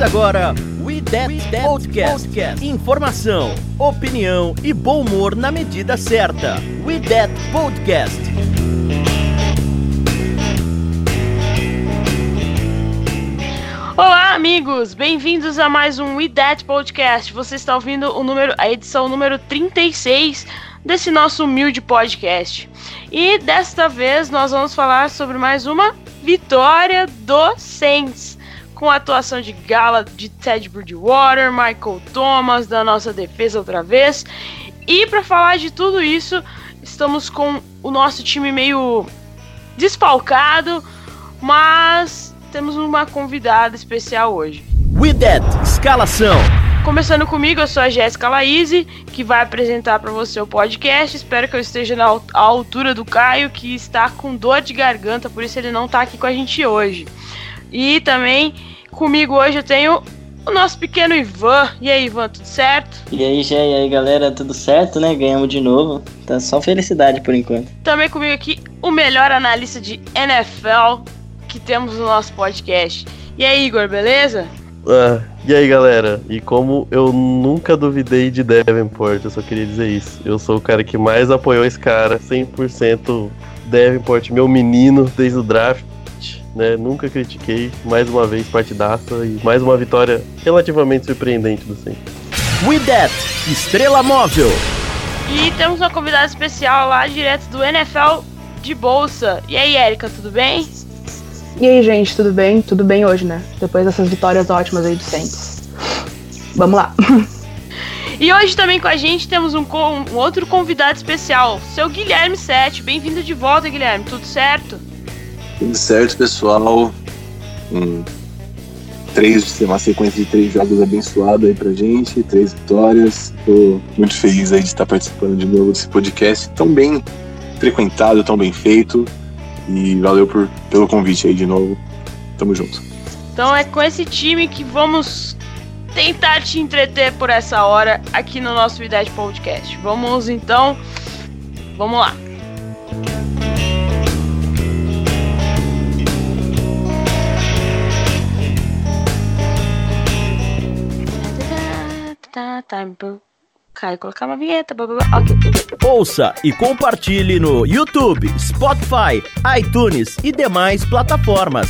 Começa agora We That, Podcast. Podcast. Informação, opinião e bom humor na medida certa. We That Podcast. Olá, amigos! Bem-vindos a mais um We That Podcast. Você está ouvindo o número, a edição número 36 desse nosso humilde podcast. E desta vez nós vamos falar sobre mais uma vitória do Saints, com a atuação de gala de Ted Bridgewater, Michael Thomas, da nossa defesa outra vez. E para falar de tudo isso, estamos com o nosso time meio desfalcado, mas temos uma convidada especial hoje. With that, escalação. Começando comigo, eu sou a Jéssica Laíse, que vai apresentar para você o podcast. Espero que eu esteja na altura do Caio, que está com dor de garganta, por isso ele não está aqui com a gente hoje. E também comigo hoje eu tenho o nosso pequeno Ivan. E aí, Ivan, tudo certo? E aí, Gé, e aí, galera, tudo certo, né? Ganhamos de novo. Tá só felicidade por enquanto. Também comigo aqui o melhor analista de NFL que temos no nosso podcast. E aí, Igor, beleza? Ah, e aí galera, e como eu nunca duvidei de Davenport, eu só queria dizer isso. Eu sou o cara que mais apoiou esse cara, 100% Davenport, meu menino desde o draft, né? Nunca critiquei, mais uma vez partidaça e mais uma vitória relativamente surpreendente do Saints. With that, estrela móvel. E temos uma convidada especial lá, direto do NFL de Bolsa. E aí, Erika, tudo bem? E aí, gente, tudo bem? Tudo bem hoje, né? Depois dessas vitórias ótimas aí do Saints. Vamos lá. E hoje também com a gente temos um, um outro convidado especial, seu Guilherme Sete. Bem-vindo de volta, Guilherme. Tudo certo? Tudo certo, pessoal. Três, uma sequência de três jogos abençoados aí pra gente, três vitórias. Tô muito feliz aí de estar participando de novo desse podcast tão bem frequentado, tão bem feito. E valeu por, pelo convite aí de novo. Tamo junto. Então é com esse time que vamos tentar te entreter por essa hora aqui no nosso Idade Podcast. Vamos então. Vamos lá. Time Caio colocar uma vinheta. Blá, blá, blá. Okay. Ouça e compartilhe no YouTube, Spotify, iTunes e demais plataformas.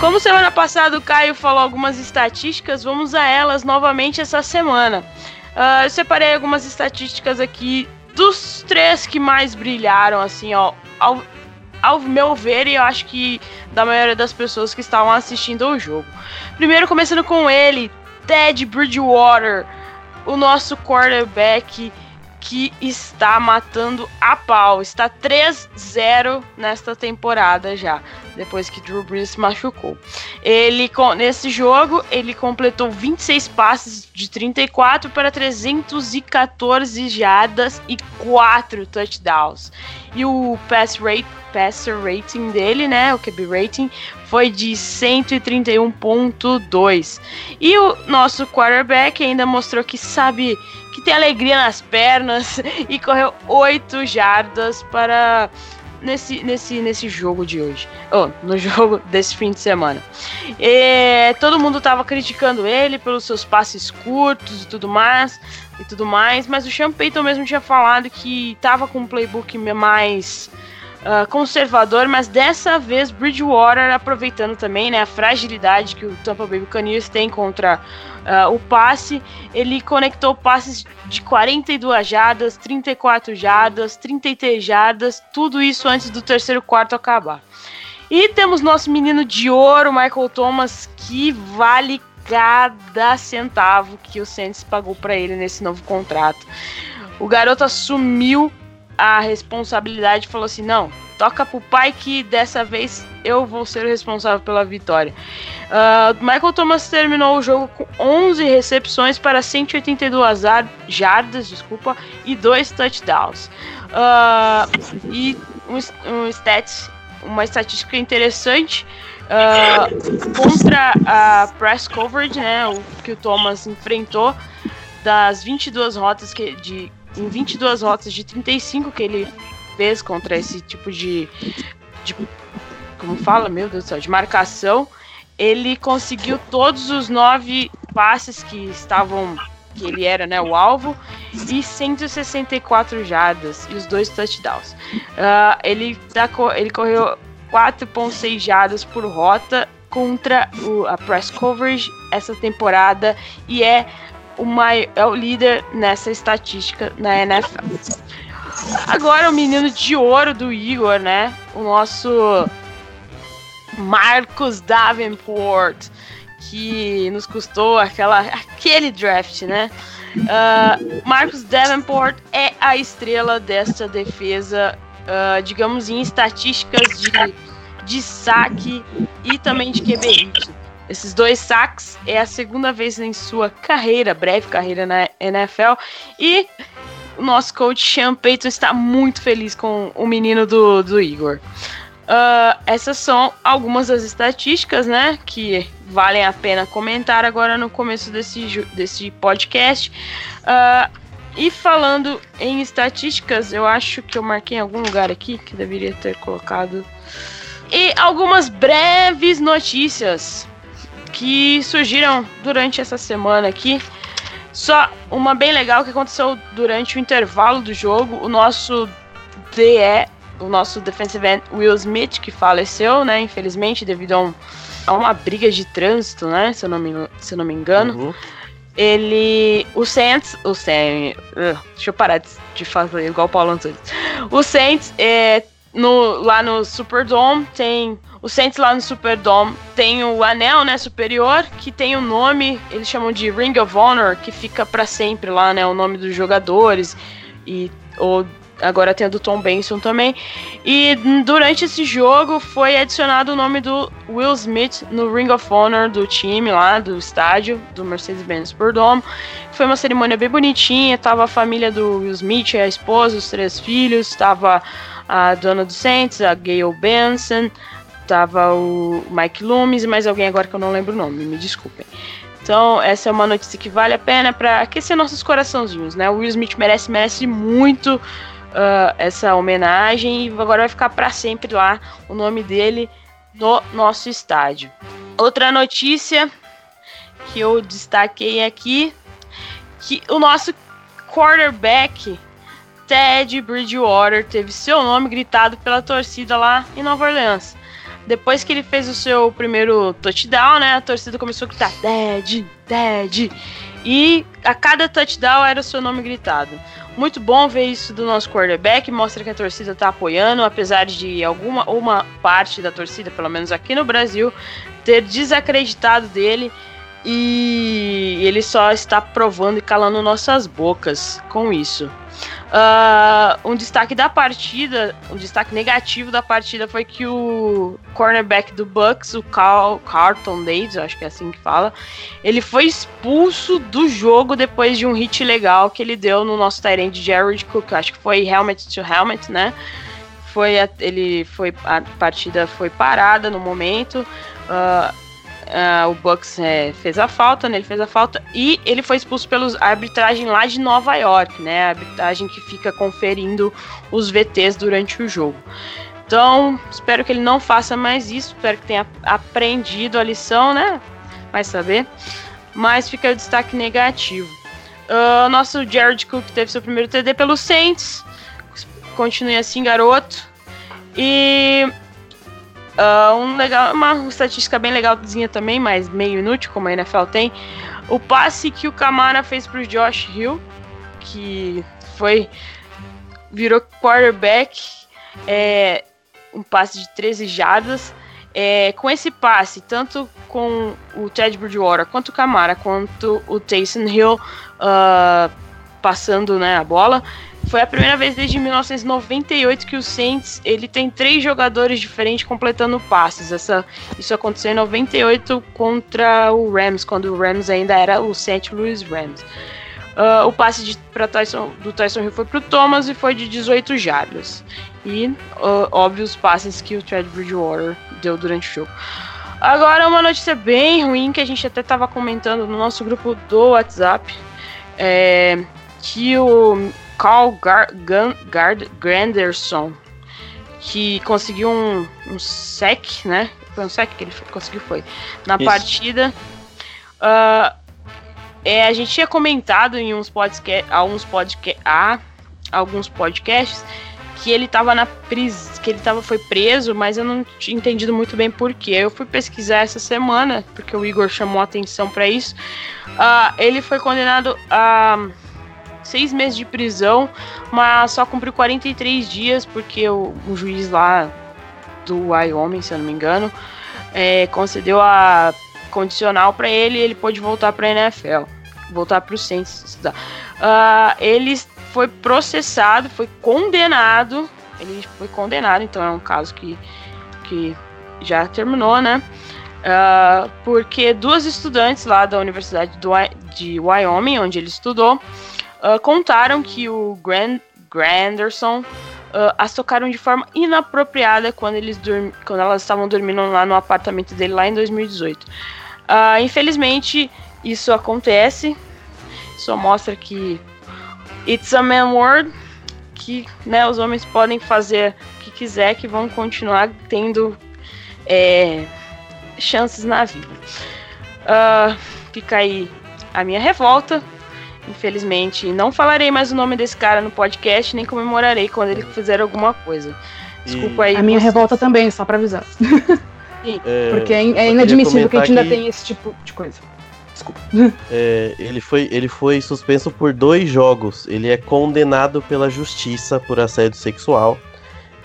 Como semana passada o Caio falou algumas estatísticas, vamos a elas novamente essa semana. Uh, eu separei algumas estatísticas aqui dos três que mais brilharam, assim, ó, ao, ao meu ver, e eu acho que da maioria das pessoas que estavam assistindo ao jogo. Primeiro, começando com ele, Ted Bridgewater, o nosso quarterback que está matando a pau. Está 3-0 nesta temporada já, depois que Drew Brees machucou. Ele nesse jogo, ele completou 26 passes de 34 para 314 jardas e 4 touchdowns. E o pass rate, passer rating dele, né, o QB rating foi de 131.2. E o nosso quarterback ainda mostrou que sabe que tem alegria nas pernas e correu 8 jardas para nesse, nesse, nesse jogo de hoje. Oh, no jogo desse fim de semana. E, todo mundo tava criticando ele pelos seus passes curtos e tudo mais. E tudo mais, mas o Sean Payton mesmo tinha falado que tava com um playbook mais uh, conservador, mas dessa vez Bridgewater aproveitando também né, a fragilidade que o Tampa Bay Buccaneers tem contra uh, o passe, ele conectou passes de 42 jardas, 34 jardas, 33 jardas, tudo isso antes do terceiro quarto acabar. E temos nosso menino de ouro, Michael Thomas, que vale cada centavo que o Saints pagou para ele nesse novo contrato. O garoto assumiu a responsabilidade falou assim: não, toca pro pai que dessa vez eu vou ser responsável pela vitória. Uh, Michael Thomas terminou o jogo com 11 recepções para 182 jardas, desculpa, e dois touchdowns. Uh, e um, um stats, uma estatística interessante Uh, contra a press coverage, né, o que o Thomas enfrentou, das 22 rotas que de em 22 rotas de 35 que ele fez contra esse tipo de, de como fala, meu Deus do céu, de marcação, ele conseguiu todos os nove passes que estavam que ele era né, o alvo e 164 jardas e os dois touchdowns. Uh, ele, tá, ele correu 4,6 jardas por rota contra o, a press coverage essa temporada e é o, maior, é o líder nessa estatística na NFL. Agora o menino de ouro do Igor, né? O nosso Marcos Davenport, que nos custou aquela, aquele draft, né? Uh, Marcos Davenport é a estrela dessa defesa, uh, digamos, em estatísticas de, de saque e também de QB. Esses dois saques é a segunda vez em sua carreira, breve carreira na NFL, e o nosso coach Sean Payton está muito feliz com o menino do, do Igor. Uh, essas são algumas das estatísticas, né, que valem a pena comentar agora no começo desse, desse podcast. Uh, e falando em estatísticas, eu acho que eu marquei em algum lugar aqui que deveria ter colocado. E algumas breves notícias que surgiram durante essa semana aqui. Só uma bem legal que aconteceu durante o intervalo do jogo. O nosso DE o nosso defensive end Will Smith, que faleceu, né, infelizmente, devido a, um, a uma briga de trânsito, né, se eu não me, se eu não me engano. Uhum. Ele. O Saints. O Saints. Uh, deixa eu parar de, de fazer igual o Paulo Antunes. O Saints, é, no, lá no Superdome, tem. O Saints lá no Superdome tem o anel, né, superior, que tem o nome, eles chamam de Ring of Honor, que fica para sempre lá, né, o nome dos jogadores e ou agora tem a do Tom Benson também. E durante esse jogo foi adicionado o nome do Will Smith no Ring of Honor do time lá, do estádio, do Mercedes-Benz Superdome. Foi uma cerimônia bem bonitinha, tava a família do Will Smith, a esposa, os três filhos, tava a dona do Saints, a Gail Benson, tava o Mike Loomis e mais alguém agora que eu não lembro o nome, me desculpem. Então, essa é uma notícia que vale a pena para aquecer nossos coraçãozinhos, né? O Will Smith merece, merece muito uh, essa homenagem e agora vai ficar para sempre lá o nome dele no nosso estádio. Outra notícia que eu destaquei aqui que o nosso quarterback Ted Bridgewater teve seu nome gritado pela torcida lá em Nova Orleans. Depois que ele fez o seu primeiro touchdown, né, a torcida começou a gritar Ted, Ted, e a cada touchdown era o seu nome gritado. Muito bom ver isso do nosso quarterback, mostra que a torcida está apoiando, apesar de alguma uma parte da torcida, pelo menos aqui no Brasil, ter desacreditado dele e ele só está provando e calando nossas bocas com isso. Uh, um destaque da partida, um destaque negativo da partida foi que o cornerback do Bucks, o Carl, Carlton Davis, acho que é assim que fala, ele foi expulso do jogo depois de um hit legal que ele deu no nosso Tyrant Jared Cook, acho que foi helmet to helmet, né? Foi ele foi a partida foi parada no momento. Uh, Uh, o Bucks é, fez a falta, né? Ele fez a falta e ele foi expulso pela arbitragem lá de Nova York, né? A arbitragem que fica conferindo os VTs durante o jogo. Então, espero que ele não faça mais isso, espero que tenha aprendido a lição, né? Vai saber. Mas fica o destaque negativo. Uh, nosso Jared Cook teve seu primeiro TD pelo Saints. Continue assim, garoto. E Uh, um legal, uma estatística bem legalzinha também, mas meio inútil, como a NFL tem. O passe que o Camara fez pro Josh Hill, que foi. virou quarterback, é, um passe de 13 jardas. É, com esse passe, tanto com o Ted Bridgewater, quanto o Camara, quanto o Taysom Hill uh, passando né, a bola, foi a primeira vez desde 1998 que o Saints ele tem três jogadores diferentes completando passes. Essa, isso aconteceu em 98 contra o Rams, quando o Rams ainda era o St. Louis Rams. Uh, o passe de, Tyson, do Tyson Hill foi para o Thomas e foi de 18 jardas. E, uh, passes que o Chad Bridgewater deu durante o jogo. Agora uma notícia bem ruim que a gente até estava comentando no nosso grupo do WhatsApp. É que o Carl Gar Gan Gard Granderson, que conseguiu um, um sec, né? Foi um sec que ele conseguiu, foi. Na Isso. partida. Ah, é, a gente tinha comentado em uns podcasts, alguns podca ah, alguns podcasts que ele tava na pris que ele tava foi preso, mas eu não tinha entendido muito bem por quê. Eu fui pesquisar essa semana, porque o Igor chamou a atenção para isso. Ah, ele foi condenado a seis meses de prisão, mas só cumpriu 43 dias, porque o, o juiz lá do Wyoming, se eu não me engano, é, concedeu a condicional para ele e ele pôde voltar para a NFL, voltar para o Saints estudar. Ah, ele foi processado, foi condenado, ele foi condenado, então é um caso que, que já terminou, né? Ah, porque duas estudantes lá da Universidade do, de Wyoming, onde ele estudou, ah, contaram que o Grand, Granderson ah, as tocaram de forma inapropriada quando, eles quando elas estavam dormindo lá no apartamento dele lá em 2018. Ah, infelizmente, isso acontece. Só mostra que it's a man world, que né, os homens podem fazer o que quiser, que vão continuar tendo é, chances na vida. Ah, fica aí a minha revolta. Infelizmente, não falarei mais o nome desse cara no podcast, nem comemorarei quando ele fizer alguma coisa. Desculpa aí. A minha você- revolta também, só pra avisar. É, Porque é, é inadmissível que a gente ainda que- tem esse tipo de coisa. Desculpa. É, ele, foi, ele foi suspenso por dois jogos. Ele é condenado pela justiça por assédio sexual.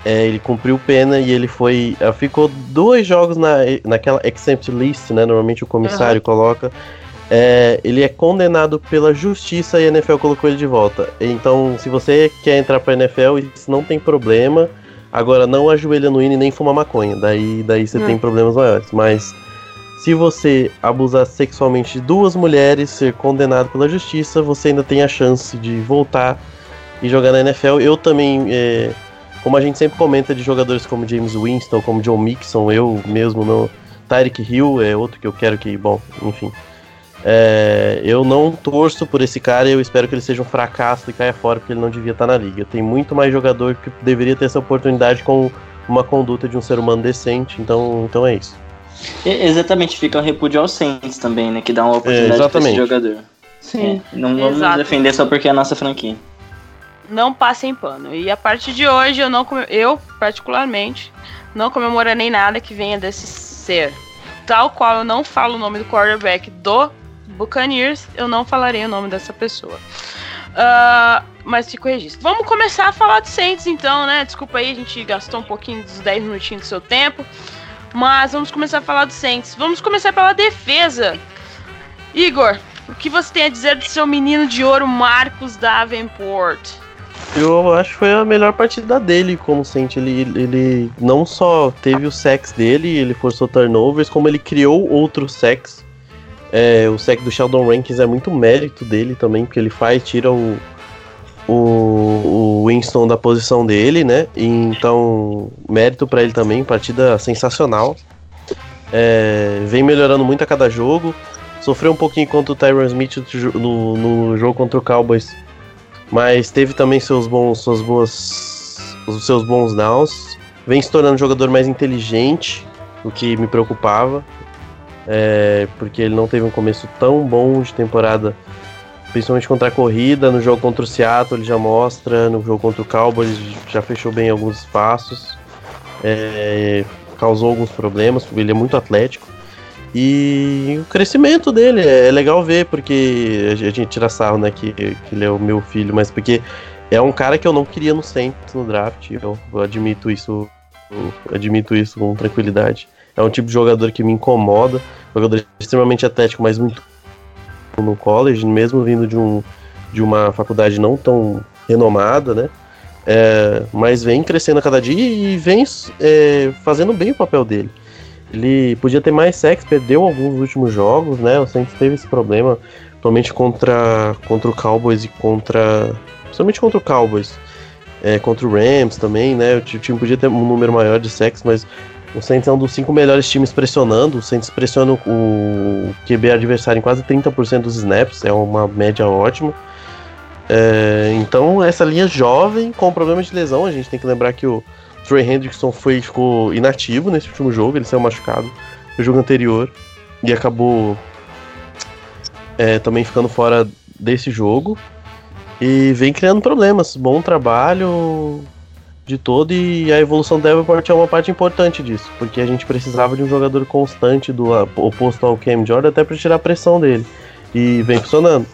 É, ele cumpriu pena e ele foi. ah, Ficou dois jogos na, naquela exempt list, né? Normalmente o comissário coloca. É, ele é condenado pela justiça e a NFL colocou ele de volta. Então, se você quer entrar pra NFL, isso não tem problema. Agora, não ajoelha no hino e nem fuma maconha. Daí, daí você Hum. tem problemas maiores. Mas se você abusar sexualmente de duas mulheres, ser condenado pela justiça, você ainda tem a chance de voltar e jogar na NFL. Eu também, é, como a gente sempre comenta de jogadores como James Winston, como John Mixon, eu mesmo não. Tyreek Hill é outro que eu quero que, bom, enfim. É, eu não torço por esse cara e eu espero que ele seja um fracasso e caia fora, porque ele não devia estar na liga. Tem muito mais jogador que deveria ter essa oportunidade com uma conduta de um ser humano decente, então, então é isso. E- exatamente, fica um repúdio ao Saints também, né? Que dá uma oportunidade pra esse exatamente. jogador. Sim. É, não vamos Exato. defender só porque é a nossa franquia. não passem pano. E a partir de hoje, eu não eu, particularmente, não comemorarei nada que venha desse ser. Tal qual eu não falo o nome do quarterback do Buccaneers, eu não falarei o nome dessa pessoa. Ah, mas fica o registro. Vamos começar a falar de Saints então, né? Desculpa aí, a gente gastou um pouquinho dos 10 minutinhos do seu tempo. Mas vamos começar a falar do Saints. Vamos começar pela defesa. Igor, o que você tem a dizer do seu menino de ouro, Marcos Davenport? Eu acho que foi a melhor partida dele como sente. Ele, ele não só teve o sex dele, ele forçou turnovers, como ele criou outros sex. É, o sec do Sheldon Rankins é muito mérito dele também, porque ele faz, tira o, o, o Winston da posição dele, né? E então, mérito pra ele também, partida sensacional. É, vem melhorando muito a cada jogo. Sofreu um pouquinho contra o Tyron Smith no, no jogo contra o Cowboys mas teve também seus bons, suas boas, os seus bons downs. Vem se tornando um jogador mais inteligente, o que me preocupava, é, porque ele não teve um começo tão bom de temporada, principalmente contra a corrida. No jogo contra o Seattle ele já mostra, no jogo contra o Cowboys já fechou bem alguns espaços, é, causou alguns problemas, ele é muito atlético. E o crescimento dele é legal ver, porque a gente tira sarro, né, que, que ele é o meu filho, mas porque é um cara que eu não queria no Saints no draft, eu, eu admito isso, eu admito isso com tranquilidade. É um tipo de jogador que me incomoda, jogador extremamente atlético, mas muito no college, mesmo vindo de, um, de uma faculdade não tão renomada, né? É, mas vem crescendo a cada dia e vem é, fazendo bem o papel dele. Ele podia ter mais sexo, perdeu alguns últimos jogos, né? O Saints teve esse problema, principalmente contra, contra o Cowboys e contra. Principalmente contra o Cowboys. É, contra o Rams também, né? O ti- time podia ter um número maior de sexo, mas O Saints é um dos cinco melhores times pressionando. O Saints pressiona o QB adversário em quase 30% dos snaps, é uma média ótima. É, então, essa linha jovem com problema de lesão, a gente tem que lembrar que o Trey Hendrickson foi, ficou inativo nesse último jogo, ele saiu machucado no jogo anterior e acabou é, também ficando fora desse jogo. E vem criando problemas. Bom trabalho de todo e a evolução do Davenport é uma parte importante disso, porque a gente precisava de um jogador constante do oposto ao Cam Jordan até para tirar a pressão dele. E vem funcionando.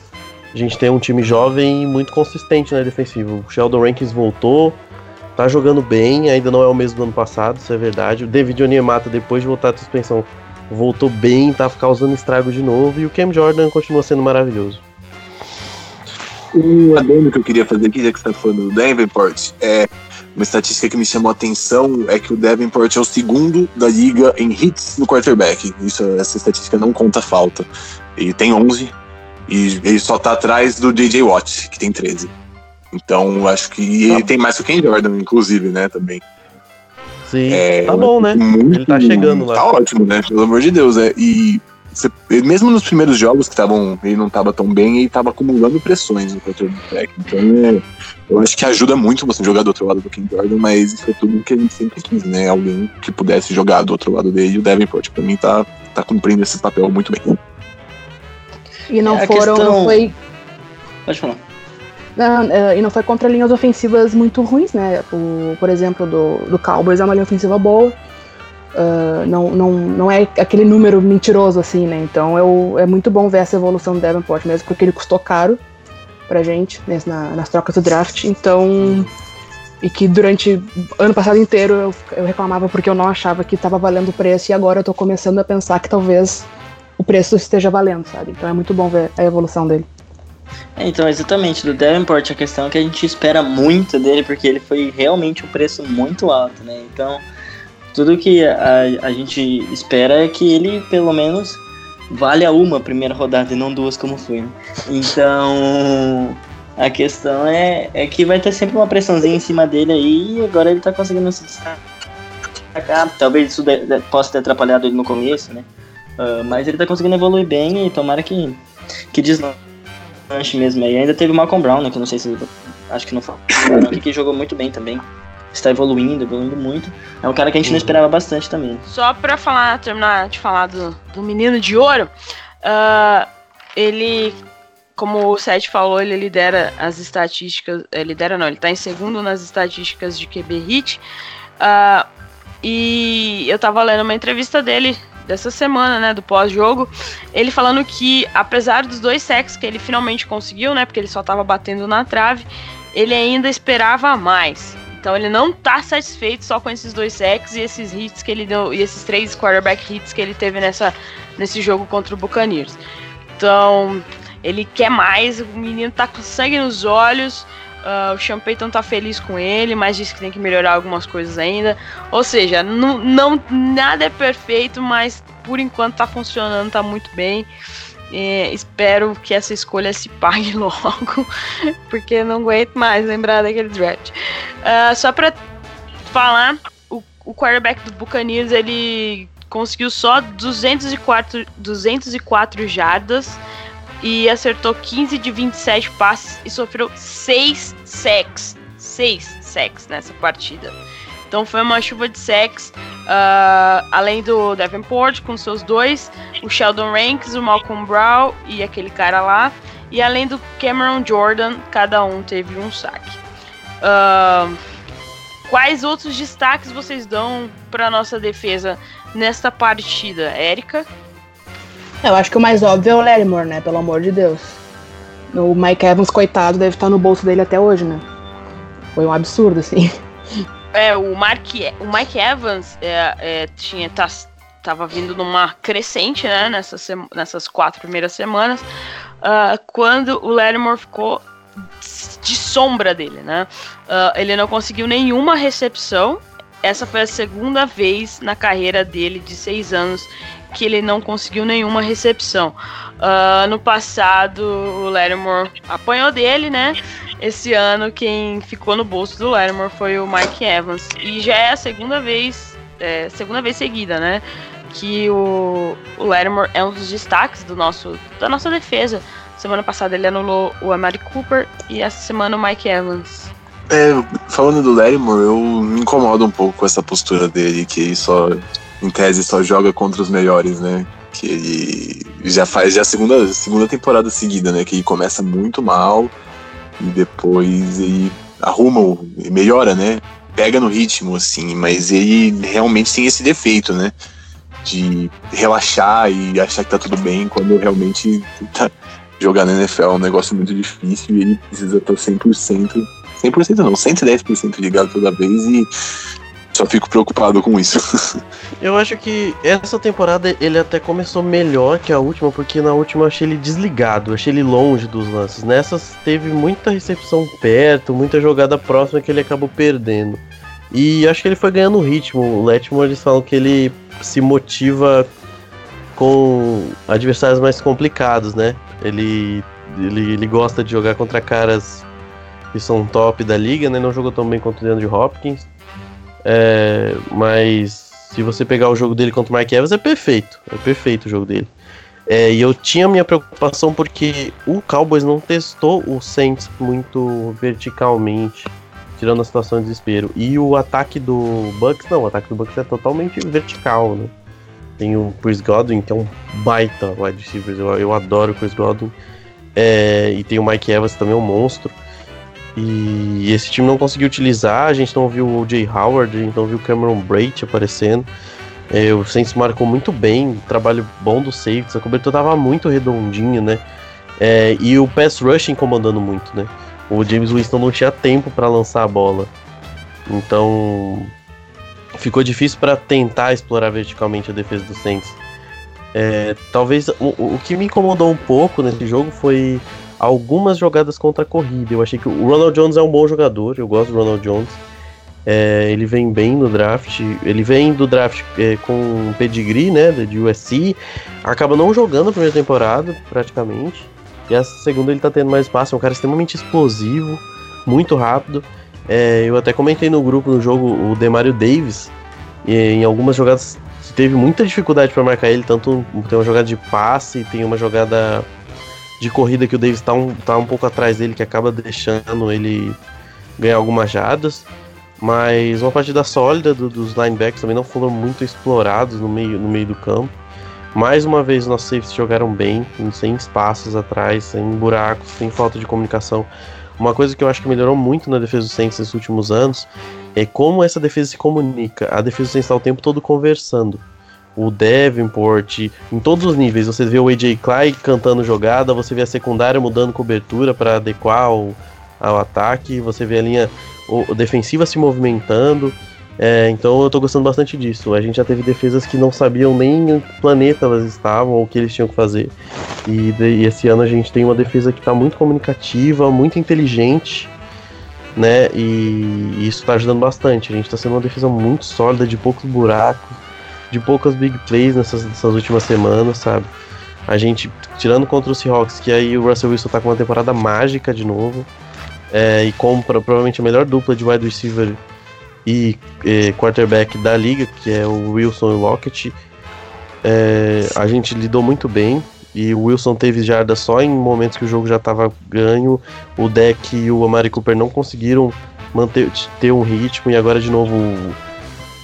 A gente tem um time jovem e muito consistente na defensiva. O Sheldon Rankins voltou, tá jogando bem, ainda não é o mesmo do ano passado, isso é verdade. O David Onyemata, depois de voltar da suspensão, voltou bem, tá causando estrago de novo. E o Cam Jordan continua sendo maravilhoso. Um adendo que eu queria fazer aqui, já que você tá falando do Davenport, é uma estatística que me chamou a atenção é que o Davenport é o segundo da liga em hits no quarterback. Isso, essa estatística não conta falta. Ele tem 11 e ele só tá atrás do J.J. Watt, que tem 13. Então, acho que ele tem mais que o Ken Jordan, inclusive, né, também. Sim, é, tá bom, né? Muito, ele tá chegando lá. Tá ótimo, né? Pelo amor de Deus. É. E mesmo nos primeiros jogos que estavam, ele não estava tão bem, ele estava acumulando pressões no quarterback. Então, é, eu acho que ajuda muito você jogar do outro lado do Ken Jordan, mas isso é tudo que a gente sempre quis, né? Alguém que pudesse jogar do outro lado dele. E o Davenport, para mim, tá, tá cumprindo esse papel muito bem. E não É, foram. questão- Não foi, Pode falar. não, é, e não foi contra linhas ofensivas muito ruins, né? O, por exemplo, do, do Cowboys é uma linha ofensiva boa. Ah, não, não, não é aquele número mentiroso assim, né? Então o- é muito bom ver essa evolução do Davenport, mesmo porque ele custou caro pra gente né, na- nas trocas do draft. Então. E que durante ano passado inteiro eu, eu reclamava porque eu não achava que estava valendo o preço, e agora eu tô começando a pensar que talvez o preço esteja valendo, sabe? Então é muito bom ver a evolução dele. É, então, exatamente, do Davenport, a questão é que a gente espera muito dele, porque ele foi realmente um preço muito alto, né? Então, tudo que a, a gente espera é que ele, pelo menos, valha uma primeira rodada e não duas como foi, né? Então, a questão é, é que vai ter sempre uma pressãozinha em cima dele aí, e agora ele tá conseguindo se destacar. Talvez isso de- de- possa ter atrapalhado ele no começo, né? Ah, mas ele tá conseguindo evoluir bem e tomara que, que deslanche mesmo aí. Ainda teve o Malcolm Brown, né? Que eu não sei se. Acho que não que, que jogou muito bem também. Está evoluindo, evoluindo muito. É um cara que a gente não esperava bastante também. Só pra falar, terminar de falar do, do menino de ouro, ah, ele, como o Seth falou, ele lidera as estatísticas. eh, lidera não, ele tá em segundo nas estatísticas de QB hit. Ah, e eu tava lendo uma entrevista dele dessa semana, né, do pós-jogo, ele falando que apesar dos dois sacks que ele finalmente conseguiu, né, porque ele só tava batendo na trave, ele ainda esperava mais. Então ele não tá satisfeito só com esses dois sacks e esses hits que ele deu, e esses três quarterback hits que ele teve nessa, nesse jogo contra o Buccaneers. Então, ele quer mais, o menino tá com sangue nos olhos, ah, o Sean Payton tá feliz com ele, mas disse que tem que melhorar algumas coisas ainda. Ou seja, não, não nada é perfeito, mas por enquanto tá funcionando, tá muito bem. É, espero que essa escolha se pague logo, porque não aguento mais lembrar daquele draft. Ah, só pra falar, o, o quarterback do Buccaneers ele conseguiu só 204, 204 jardas e acertou 15 de 27 passes e sofreu 6 sacks. 6 sacks nessa partida. Então foi uma chuva de sacks, ah, além do Davenport com seus dois, o Sheldon Ranks, o Malcolm Brown e aquele cara lá, e além do Cameron Jordan, cada um teve um saque. Ah, quais outros destaques vocês dão para nossa defesa nesta partida, Érica? Eu acho que o mais óbvio é o Lattimore, né? Pelo amor de Deus. O Mike Evans, coitado, deve estar no bolso dele até hoje, né? Foi um absurdo, assim. É, o, Mark, o Mike Evans é, é, tinha, tá, tava vindo numa crescente, né, nessas, nessas quatro primeiras semanas, ah, quando o Lattimore ficou de sombra dele, né? Ah, ele não conseguiu nenhuma recepção. Essa foi a segunda vez na carreira dele de seis anos que ele não conseguiu nenhuma recepção. Ah, no passado, o Lattimore apanhou dele, né? Esse ano, quem ficou no bolso do Lattimore foi o Mike Evans. E já é a segunda vez é, segunda vez seguida, né? Que o, o é um dos destaques do nosso, da nossa defesa. Semana passada ele anulou o Amari Cooper e essa semana o Mike Evans. É, falando do Lattimore, eu me incomodo um pouco com essa postura dele, que só, em tese, só joga contra os melhores, né? Que ele já faz já a segunda, segunda temporada seguida, né? Que ele começa muito mal e depois ele arruma, melhora, né? Pega no ritmo, assim, mas ele realmente tem esse defeito, né? De relaxar e achar que tá tudo bem quando realmente tá, jogar na NFL é um negócio muito difícil e ele precisa estar 100%, 100% não, 110% ligado toda vez e só fico preocupado com isso. Eu acho que essa temporada ele até começou melhor que a última, porque na última eu achei ele desligado, achei ele longe dos lances. Nessas teve muita recepção perto, muita jogada próxima que ele acabou perdendo. E acho que ele foi ganhando ritmo. O Letmore eles falam que ele se motiva com adversários mais complicados, né? Ele, ele, ele gosta de jogar contra caras que são top da liga, né? Não jogou tão bem contra o DeAndre Hopkins. É, mas se você pegar o jogo dele contra o Mike Evans, é perfeito. É perfeito o jogo dele. É, e eu tinha minha preocupação porque o Cowboys não testou o Saints muito verticalmente, tirando a situação de desespero. E o ataque do Bucks, não, o ataque do Bucks é totalmente vertical, né? Tem o Chris Godwin, que é um baita wide receiver, eu, eu adoro o Chris Godwin. É, e tem o Mike Evans também, um monstro. E esse time não conseguiu utilizar, a gente não viu o Jay Howard, a gente não viu o Cameron Brate aparecendo. É, o Saints marcou muito bem, trabalho bom do safety, a cobertura tava muito redondinha, né? É, e o pass rush incomodando muito, né? O James Winston não tinha tempo para lançar a bola. Então ficou difícil para tentar explorar verticalmente a defesa do Saints. É, talvez o, o que me incomodou um pouco nesse jogo foi algumas jogadas contra a corrida. Eu achei que o Ronald Jones é um bom jogador, eu gosto do Ronald Jones. É, ele vem bem no draft, ele vem do draft é, com pedigree, né, de USC, acaba não jogando a primeira temporada, praticamente, e essa segunda ele tá tendo mais espaço, é um cara extremamente explosivo, muito rápido, é, eu até comentei no grupo, no jogo, o Demario Davis, em algumas jogadas teve muita dificuldade para marcar ele, tanto tem uma jogada de passe, tem uma jogada de corrida que o Davis tá um, tá um pouco atrás dele, que acaba deixando ele ganhar algumas jardas. Mas uma partida sólida do, dos linebacks também não foram muito explorados no meio, no meio do campo. Mais uma vez, nossos safeties jogaram bem, sem espaços atrás, sem buracos, sem falta de comunicação. Uma coisa que eu acho que melhorou muito na defesa do Saints nesses últimos anos é como essa defesa se comunica. A defesa do Saints está o tempo todo conversando o Davenport, em todos os níveis. Você vê o AJ Clay cantando jogada, você vê a secundária mudando cobertura para adequar ao, ao ataque, você vê a linha o, defensiva se movimentando. É, então eu tô gostando bastante disso. A gente já teve defesas que não sabiam nem em que planeta elas estavam ou o que eles tinham que fazer. E, de, e esse ano a gente tem uma defesa que está muito comunicativa, muito inteligente, né? E, e isso está ajudando bastante. A gente está sendo uma defesa muito sólida, de poucos buracos de poucas big plays nessas, nessas últimas semanas, sabe? A gente, tirando contra os Seahawks, que aí o Russell Wilson tá com uma temporada mágica de novo, é, e compra provavelmente a melhor dupla de wide receiver e é, quarterback da liga, que é o Wilson e o Lockett. É, a gente lidou muito bem, e o Wilson teve jarda só em momentos que o jogo já estava ganho. O Deck e o Amari Cooper não conseguiram manter ter um ritmo, e agora de novo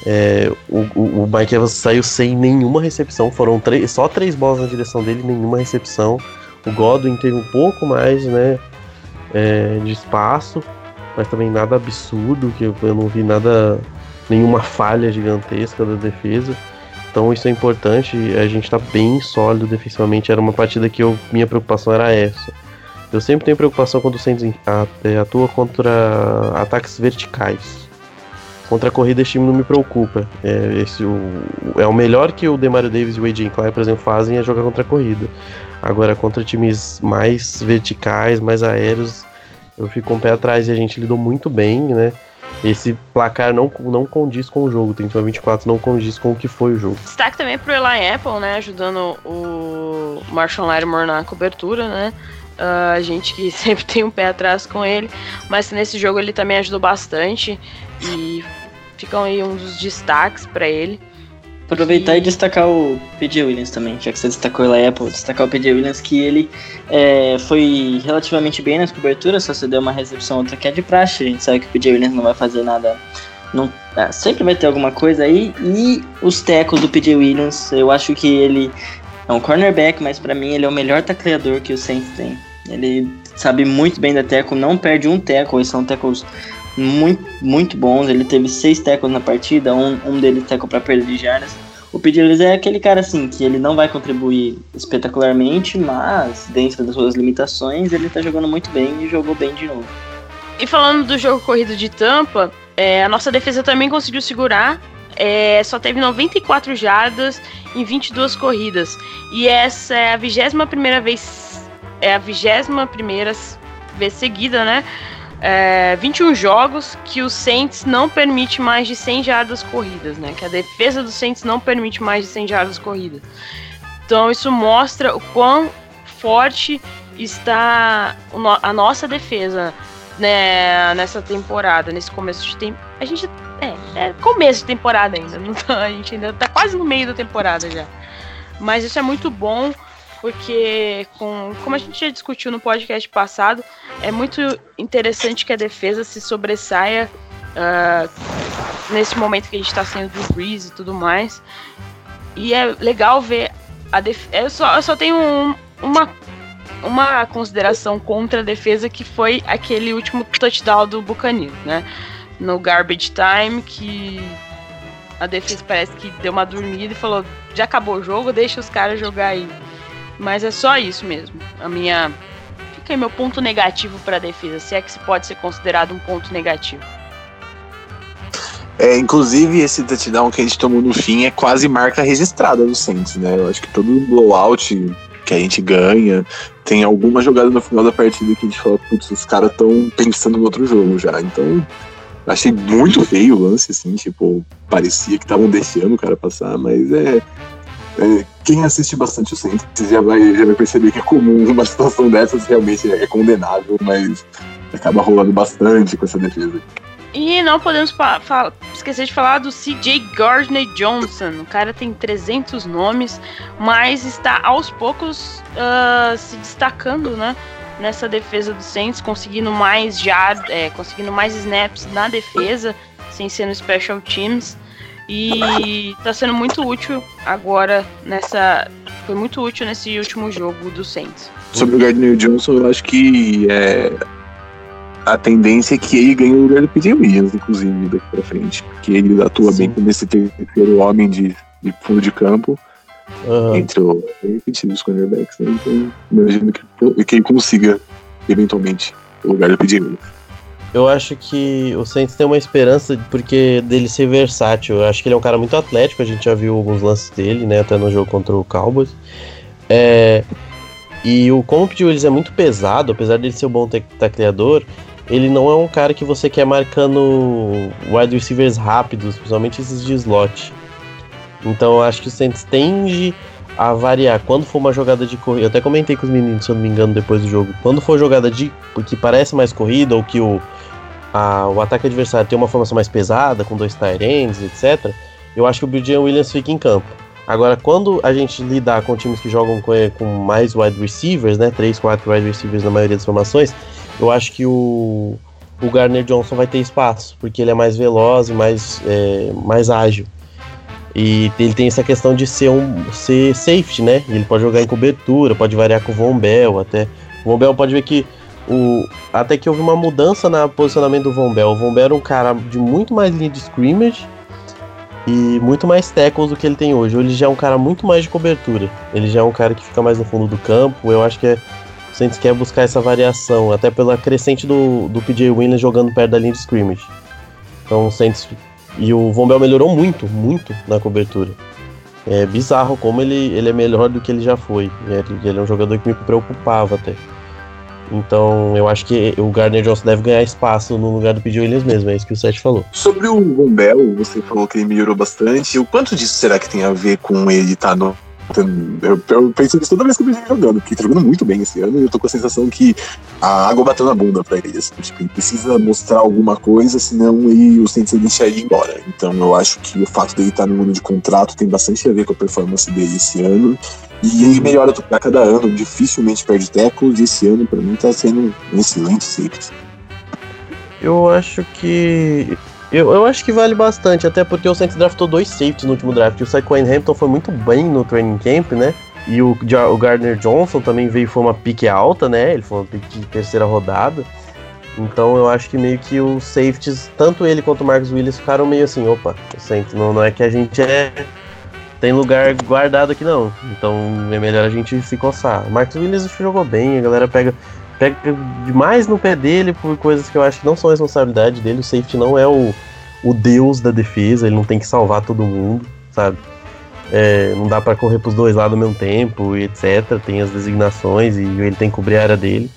é, o, o, Mike Evans saiu sem nenhuma recepção, foram só três bolas na direção dele, nenhuma recepção. O Godwin teve um pouco mais né, é, de espaço, mas também nada absurdo, que eu, não vi nada, nenhuma falha gigantesca da defesa. Então isso é importante, a gente está bem sólido defensivamente. Era uma partida que eu, minha preocupação era essa. Eu sempre tenho preocupação quando o Saints atua contra ataques verticais. Contra a corrida, esse time não me preocupa. É, esse, o, é o melhor que o Demario Davis e o AJ Klein, por exemplo, fazem é jogar contra a corrida. Agora, contra times mais verticais, mais aéreos, eu fico um pé atrás e a gente lidou muito bem, né? Esse placar não, não condiz com o jogo, 31 a 24 não condiz com o que foi o jogo. Destaque também pro Eli Apple, né? Ajudando o Marshall Lattimore na cobertura, né? Uh, a gente que sempre tem um pé atrás com ele, mas nesse jogo ele também ajudou bastante e ficam aí um dos destaques para ele. Aproveitar e... e destacar o PJ Williams também, já que você destacou ele Apple, destacar o PJ Williams que ele é, foi relativamente bem nas coberturas, só se deu uma recepção outra que é de praxe, a gente sabe que o PJ Williams não vai fazer nada, não, é, sempre vai ter alguma coisa aí, e os tecos do PJ Williams, eu acho que ele é um cornerback, mas para mim ele é o melhor tacleador que o Saints tem. Ele sabe muito bem da teco, não perde um teco, eles são tecos muito, muito bons. Ele teve seis tackles na partida, um, um deles tackle para perda de jardas. O Pedilis é aquele cara assim que ele não vai contribuir espetacularmente, mas dentro das suas limitações ele tá jogando muito bem e jogou bem de novo. E falando do jogo corrido de Tampa, é, a nossa defesa também conseguiu segurar. É, só teve 94 jardas em 22 corridas. E essa é a 21 primeira vez. É a 21 primeira vez seguida, né? É, 21 jogos que o Saints não permite mais de 100 jardas corridas, né? Que a defesa do Saints não permite mais de 100 jardas corridas. Então isso mostra o quão forte está a nossa defesa né, nessa temporada, nesse começo de tempo. A gente é, é, começo de temporada ainda, não tá, a gente ainda tá quase no meio da temporada já. Mas isso é muito bom porque com, como a gente já discutiu no podcast passado, é muito interessante que a defesa se sobressaia uh, nesse momento que a gente está sendo do Breeze e tudo mais. E é legal ver a defesa. Eu só, eu só tenho um, uma, uma consideração contra a defesa que foi aquele último touchdown do Buccaneers, né? No garbage time, que a defesa parece que deu uma dormida e falou: já acabou o jogo, deixa os caras jogar aí. Mas é só isso mesmo. A minha. Fica aí meu ponto negativo para a defesa, se é que se pode ser considerado um ponto negativo. É, inclusive, esse touchdown que a gente tomou no fim é quase marca registrada do Saints, né? Eu acho que todo blowout que a gente ganha tem alguma jogada no final da partida que a gente fala, putz, os caras estão pensando no outro jogo já. Então, achei muito feio o lance, assim, tipo, parecia que estavam deixando o cara passar, mas é é, quem assiste bastante o Saints já vai, já vai perceber que é comum uma situação dessas realmente é condenável, mas acaba rolando bastante com essa defesa. E não podemos esquecer de falar do CJ Gardner Johnson. O cara tem 300 nomes, mas está aos poucos uh, se destacando, né? Nessa defesa do Saints, conseguindo mais já, é, conseguindo mais snaps na defesa, sem ser no Special Teams. E tá sendo muito útil agora nessa. Foi muito útil nesse último jogo do Saints. Sobre o Gardner Johnson, eu acho que é, a tendência é que ele ganhe o lugar do P.J. Williams, inclusive, daqui pra frente. Porque ele atua Sim. bem como esse terceiro homem de, de fundo de campo. Uhum. Entre o e os cornerbacks. Né? Então, imagino que, que ele consiga, eventualmente, o lugar do P.J. Williams eu acho que o Saints tem uma esperança porque dele ser versátil. Eu acho que ele é um cara muito atlético, a gente já viu alguns lances dele, né, até no jogo contra o Cowboys. É, e o como o Willis é muito pesado, apesar dele ser um bom tacleador, ele não é um cara que você quer marcando wide receivers rápidos, principalmente esses de slot. Então eu acho que o Saints tende a variar. Quando for uma jogada de corrida, eu até comentei com os meninos, se eu não me engano, depois do jogo. Quando for jogada de que parece mais corrida ou que o a, o ataque adversário tem uma formação mais pesada, com dois tight ends, etc., eu acho que o Brian Williams fica em campo. Agora, quando a gente lidar com times que jogam com, com mais wide receivers, né, 3, 4 wide receivers na maioria das formações, eu acho que o, o Garner Johnson vai ter espaço, porque ele é mais veloz e mais, é, mais ágil. E ele tem essa questão de ser um ser safety, né? Ele pode jogar em cobertura, pode variar com o Von Bell até. O Von Bell pode ver que o, até que houve uma mudança no posicionamento do Von Bell. O Von Bell era um cara de muito mais linha de scrimmage e muito mais tackles do que ele tem hoje. Ele já é um cara muito mais de cobertura. Ele já é um cara que fica mais no fundo do campo. Eu acho que é, o Saints quer buscar essa variação, até pela crescente do, do PJ Williams jogando perto da linha de scrimmage. Então o Saints e o Von Bell melhorou muito, muito na cobertura. É bizarro como ele, ele é melhor do que ele já foi. Ele, ele é um jogador que me preocupava até. Então eu acho que o Gardner Johnson deve ganhar espaço no lugar do P.J. Williams mesmo, é isso que o Seth falou. Sobre o Von Bell, você falou que ele melhorou bastante. O quanto disso será que tem a ver com ele estar tá no Eu, eu penso nisso toda vez que eu vejo jogando, porque ele tá jogando muito bem esse ano e eu tô com a sensação que a água bateu na bunda pra ele. Assim, tipo, ele precisa mostrar alguma coisa, senão ele, o Saints deixa ele embora. Então eu acho que o fato dele estar no ano de contrato tem bastante a ver com a performance dele esse ano. E ele melhora a cada ano, dificilmente perde tackles, e esse ano pra mim tá sendo um excelente safety. Eu acho que. Eu, eu acho que vale bastante, até porque o Saints draftou dois safeties no último draft. O Saquon Hampton foi muito bem no training camp, né? E o, o Gardner Johnson também veio, foi uma pique alta, né? Ele foi uma pique de terceira rodada. Então eu acho que meio que os safeties, tanto ele quanto o Marcos Willis, ficaram meio assim, opa, Saints, não, não é que a gente é. Tem lugar guardado aqui não. Então é melhor a gente se coçar. O Marcos Willis jogou bem, a galera pega pega demais no pé dele por coisas que eu acho que não são responsabilidade dele. O safety não é o, o deus da defesa, ele não tem que salvar todo mundo, sabe? É, não dá para correr pros dois lados ao mesmo tempo etc. Tem as designações e ele tem que cobrir a área dele.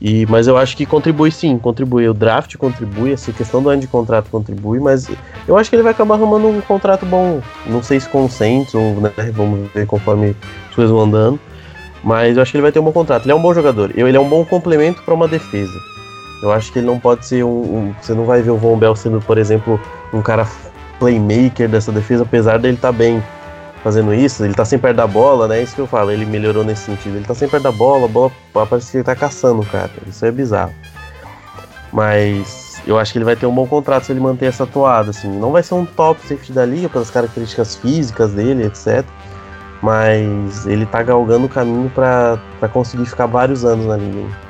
E, mas eu acho que contribui sim, contribui. O draft contribui, essa questão do ano de contrato contribui, mas eu acho que ele vai acabar arrumando um contrato bom. Não sei se com Saints, ou, né, vamos ver conforme as coisas vão andando. Mas eu acho que ele vai ter um bom contrato. Ele é um bom jogador. Ele é um bom complemento para uma defesa. Eu acho que ele não pode ser um, um, Você não vai ver o Von Bell sendo, por exemplo, um cara playmaker dessa defesa, apesar dele estar tá bem fazendo isso. Ele tá sempre perto da bola, né? Isso que eu falo. Ele melhorou nesse sentido. Ele tá sempre perto da bola, a bola parece que ele tá caçando o cara. Isso é bizarro. Mas eu acho que ele vai ter um bom contrato se ele manter essa toada. Assim. Não vai ser um top safety da liga pelas características físicas dele, etc mas ele tá galgando o caminho para conseguir ficar vários anos na liga.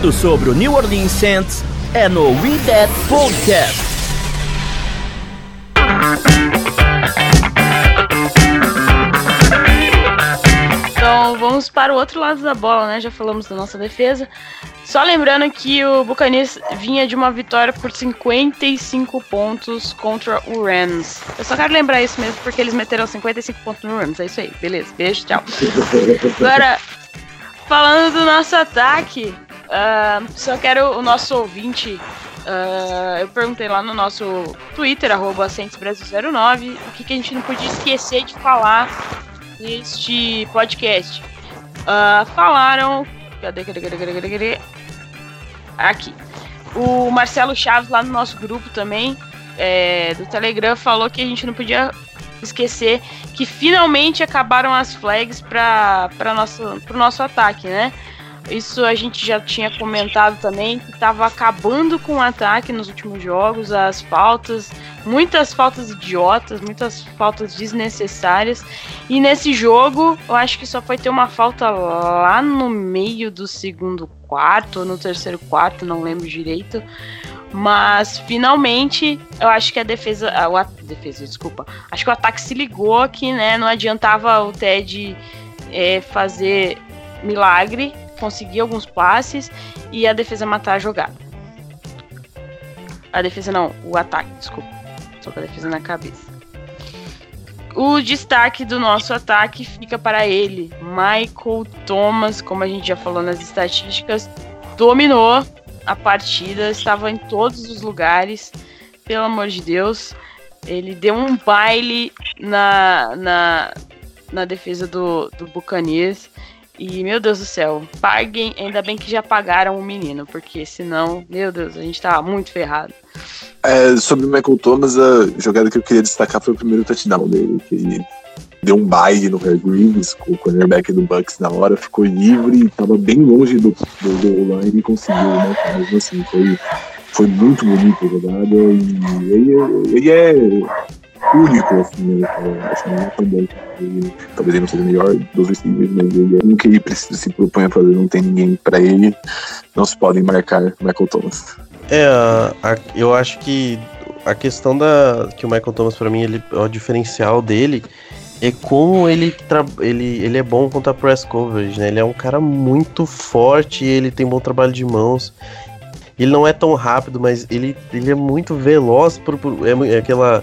Tudo sobre o New Orleans Saints é no We That Podcast. Então vamos para o outro lado da bola, né? Já falamos da nossa defesa. Só lembrando que o Buccaneers vinha de uma vitória por 55 pontos contra o Rams. Eu só quero lembrar isso mesmo porque eles meteram 55 pontos no Rams. É isso aí. Beleza. Beijo, tchau. Agora, falando do nosso ataque, uh, só quero o nosso ouvinte. Uh, eu perguntei lá no nosso Twitter, arroba 09 o que, que a gente não podia esquecer de falar neste podcast. Uh, falaram. Cadê, cadê, cadê, cadê, cadê, cadê? Aqui. O Marcelo Chaves, lá no nosso grupo também, é, do Telegram, falou que a gente não podia esquecer que finalmente acabaram as flags para o nosso ataque, né? Isso a gente já tinha comentado também, que estava acabando com o ataque nos últimos jogos, as faltas, muitas faltas idiotas, muitas faltas desnecessárias. E nesse jogo, eu acho que só foi ter uma falta lá no meio do segundo quarto, no terceiro quarto, não lembro direito. Mas finalmente, eu acho que a defesa. A, a defesa, desculpa. Acho que o ataque se ligou que né, não adiantava o Ted é, fazer milagre conseguir alguns passes e a defesa matar a jogada. A defesa não, o ataque, desculpa. Só com a defesa na cabeça. O destaque do nosso ataque fica para ele. Michael Thomas, como a gente já falou nas estatísticas, dominou a partida, estava em todos os lugares. Pelo amor de Deus, ele deu um baile na, na, na defesa do, do Buccaneers. E, meu Deus do céu, paguem, ainda bem que já pagaram o menino, porque senão, meu Deus, a gente tava muito ferrado. É, sobre o Michael Thomas, a jogada que eu queria destacar foi o primeiro touchdown dele, que deu um baile no Harry Greaves, com o cornerback do Bucks na hora, ficou livre, tava bem longe do, do, do line e conseguiu, né? Assim, foi, foi muito bonita a jogada e ele, ele é único, assim, né? Acho é talvez ele não seja o melhor dos receivers, mas ele é um que ele precisa, se propõe a fazer, não tem ninguém para ele. Não se podem marcar Michael Thomas. É, a, eu acho que a questão da que o Michael Thomas para mim ele o diferencial dele é como ele, ele, ele é bom contra press coverage, né? Ele é um cara muito forte, ele tem bom trabalho de mãos. Ele não é tão rápido, mas ele, ele é muito veloz por, por é, é aquela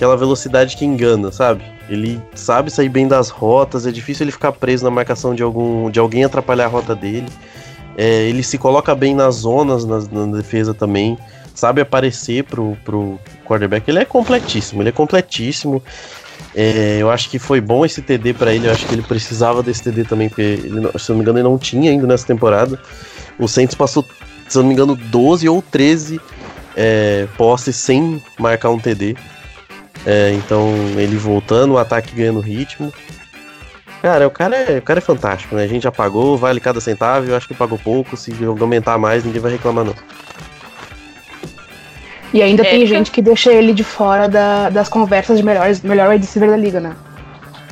aquela velocidade que engana, sabe? Ele sabe sair bem das rotas, é difícil ele ficar preso na marcação de algum de alguém atrapalhar a rota dele. É, ele se coloca bem nas zonas, na, defesa também. Sabe aparecer pro, pro quarterback. Ele é completíssimo, ele é completíssimo. É, eu acho que foi bom esse TD para ele. Eu acho que ele precisava desse TD também, porque ele, se eu não me engano, ele não tinha ainda nessa temporada. O Saints passou, se eu não me engano, 12 ou 13 é, posses sem marcar um TD. É, então ele voltando, o ataque ganhando ritmo. Cara, o cara, é, o cara é fantástico, né? A gente já pagou, vale cada centavo, eu acho que pagou pouco. Se aumentar mais, ninguém vai reclamar, não. E ainda é, tem gente que deixa ele de fora da, das conversas de melhores, melhor wide receiver da liga, né?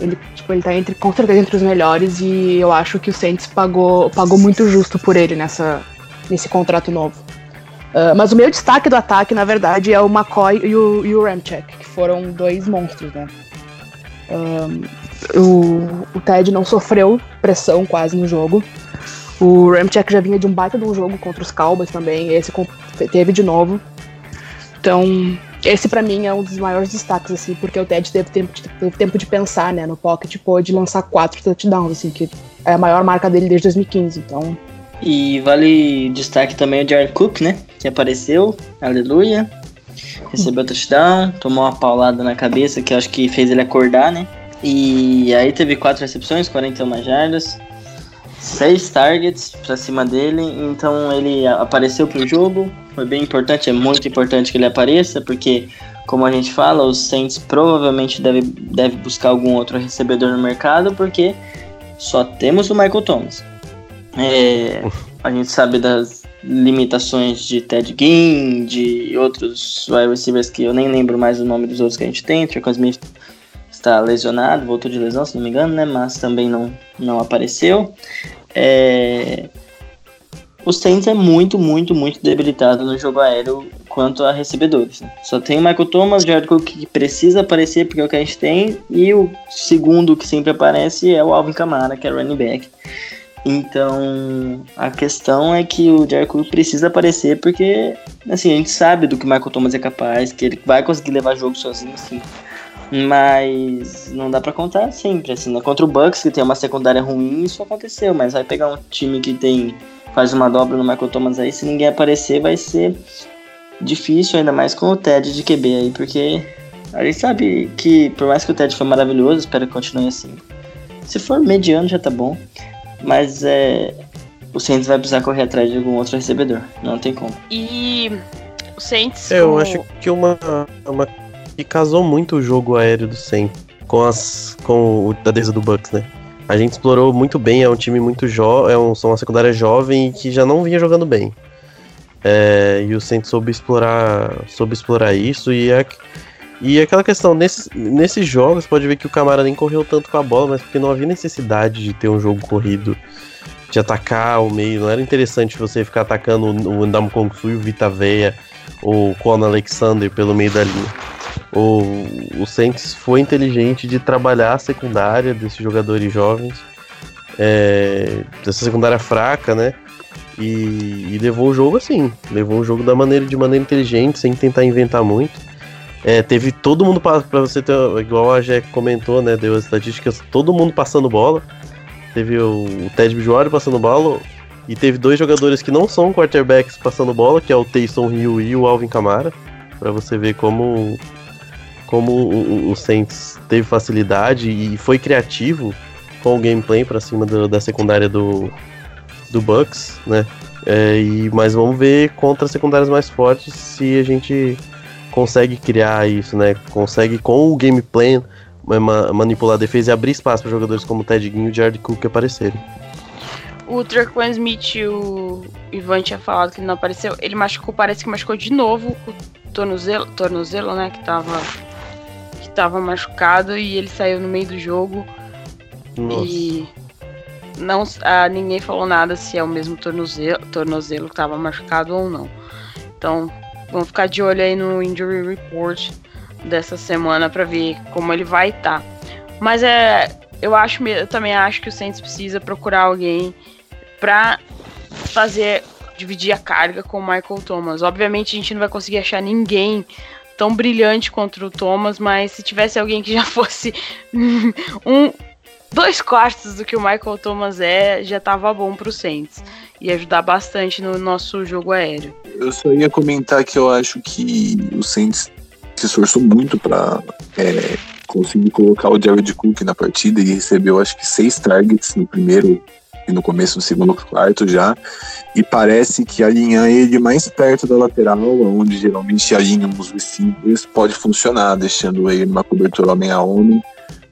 Ele, tipo, ele tá entre, com certeza entre os melhores e eu acho que o Saints pagou, pagou muito justo por ele nessa, nesse contrato novo. Uh, mas o meu destaque do ataque, na verdade, é o McCoy e o, e o Ramchek, que foram dois monstros, né? Um, o, o Ted não sofreu pressão quase no jogo. O Ramchek já vinha de um baita de um jogo contra os Cowboys também, esse teve de novo. Então, esse para mim é um dos maiores destaques, assim, porque o Ted teve tempo, de, teve tempo de pensar, né, no pocket, pôde lançar quatro touchdowns, assim, que é a maior marca dele desde 2015, então e vale destaque também o Jared Cook, né? Que apareceu, aleluia. Recebeu touchdown, tomou uma paulada na cabeça que acho que fez ele acordar, né? E aí teve quatro recepções, 41 jardas, seis targets pra cima dele. Então ele apareceu pro jogo. Foi bem importante, é muito importante que ele apareça, porque, como a gente fala, os Saints provavelmente deve, deve buscar algum outro recebedor no mercado, porque só temos o Michael Thomas. É, a gente sabe das limitações de Ted Ginn, de outros wide receivers que eu nem lembro mais o nome dos outros que a gente tem. Tricon Smith está lesionado, voltou de lesão, se não me engano, né? Mas também não, não apareceu. É... O Saints é muito, muito, muito debilitado no jogo aéreo quanto a recebedores. Né? Só tem o Michael Thomas, Jared Cook que precisa aparecer porque é o que a gente tem, e o segundo que sempre aparece é o Alvin Kamara, que é running back. Então, a questão é que o Cook precisa aparecer porque, assim, a gente sabe do que o Michael Thomas é capaz, que ele vai conseguir levar jogo sozinho, assim. Mas não dá para contar sempre, assim, né? Contra o Bucks, que tem uma secundária ruim, isso aconteceu, mas vai pegar um time que tem faz uma dobra no Michael Thomas aí, se ninguém aparecer, vai ser difícil, ainda mais com o Ted de QB aí, porque a gente sabe que, por mais que o Ted foi maravilhoso, espero que continue assim. Se for mediano, já tá bom. Mas é. O Saints vai precisar correr atrás de algum outro recebedor. Não tem como. E o Saints. Eu acho que uma, uma. que casou muito o jogo aéreo do Saints com as. com o da defesa do Bucks, né? A gente explorou muito bem, é um time muito jovem, é um, são uma secundária jovem que já não vinha jogando bem. É, e o Saints soube explorar, soube explorar isso e é, e aquela questão, nesses, nesses jogos, pode ver que o Camara nem correu tanto com a bola, mas porque não havia necessidade de ter um jogo corrido, de atacar o meio. Não era interessante você ficar atacando o Ndam Kong Su, o Vita Veia, ou o Conan Alexander pelo meio da linha. O, o Saints foi inteligente de trabalhar a secundária desses jogadores jovens, é, dessa secundária fraca, né? E, e, levou o jogo assim, levou o jogo da maneira de maneira inteligente, sem tentar inventar muito. É, teve todo mundo para você ter, igual a Jack comentou, né? Deu as estatísticas, todo mundo passando bola. Teve o, o Ted Bridgewater passando bola. E teve dois jogadores que não são quarterbacks passando bola, que é o Taysom Hill e o Alvin Kamara. para você ver como, como o, o, Saints teve facilidade e foi criativo com o gameplay para cima do, da secundária do, do Bucks, né? É, e, mas vamos ver contra secundárias mais fortes se a gente consegue criar isso, né? Consegue com o gameplay manipular a defesa e abrir espaço para jogadores como o Ted Guin e o Jared Cook aparecerem. O Traquan Smith, o Ivan tinha falado que ele não apareceu. Ele machucou, parece que machucou de novo o tornozelo, tornozelo né? Que tava, que tava machucado e ele saiu no meio do jogo. Nossa. E não, ah, ninguém falou nada se é o mesmo tornozelo, tornozelo que tava machucado ou não. Então, Vamos ficar de olho aí no injury report dessa semana para ver como ele vai estar. Tá. Mas é, eu acho, eu também acho que o Saints precisa procurar alguém para fazer dividir a carga com o Michael Thomas. Obviamente a gente não vai conseguir achar ninguém tão brilhante contra o Thomas, mas se tivesse alguém que já fosse um dois quartos do que o Michael Thomas é, já tava bom pro Saints. Ia ajudar bastante no nosso jogo aéreo. Eu só ia comentar que eu acho que o Saints se esforçou muito para é, conseguir colocar o Jared Cook na partida e recebeu acho que seis targets no primeiro e no começo do segundo quarto já. E parece que alinhar ele mais perto da lateral, onde geralmente alinham os receivers, pode funcionar, deixando ele numa cobertura homem a homem.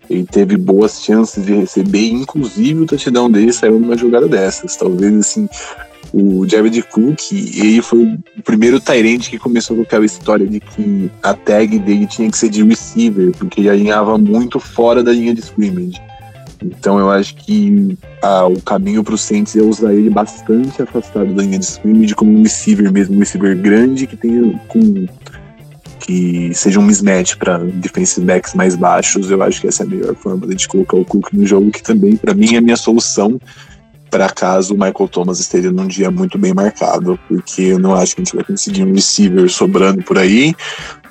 Ele teve boas chances de receber, inclusive o touchdown dele saiu numa jogada dessas. Talvez assim, o Jared Cook, ele foi o primeiro Tyrant que começou com aquela história de que a tag dele tinha que ser de receiver, porque ele alinhava muito fora da linha de scrimmage. Então eu acho que ah, o caminho para o Saints é usar ele bastante afastado da linha de scrimmage como um receiver mesmo, um receiver grande que tenha com que seja um mismatch para defensive backs mais baixos. Eu acho que essa é a melhor forma de colocar o Cook no jogo, que também para mim é a minha solução para caso o Michael Thomas esteja num dia muito bem marcado, porque eu não acho que a gente vai conseguir um receiver sobrando por aí,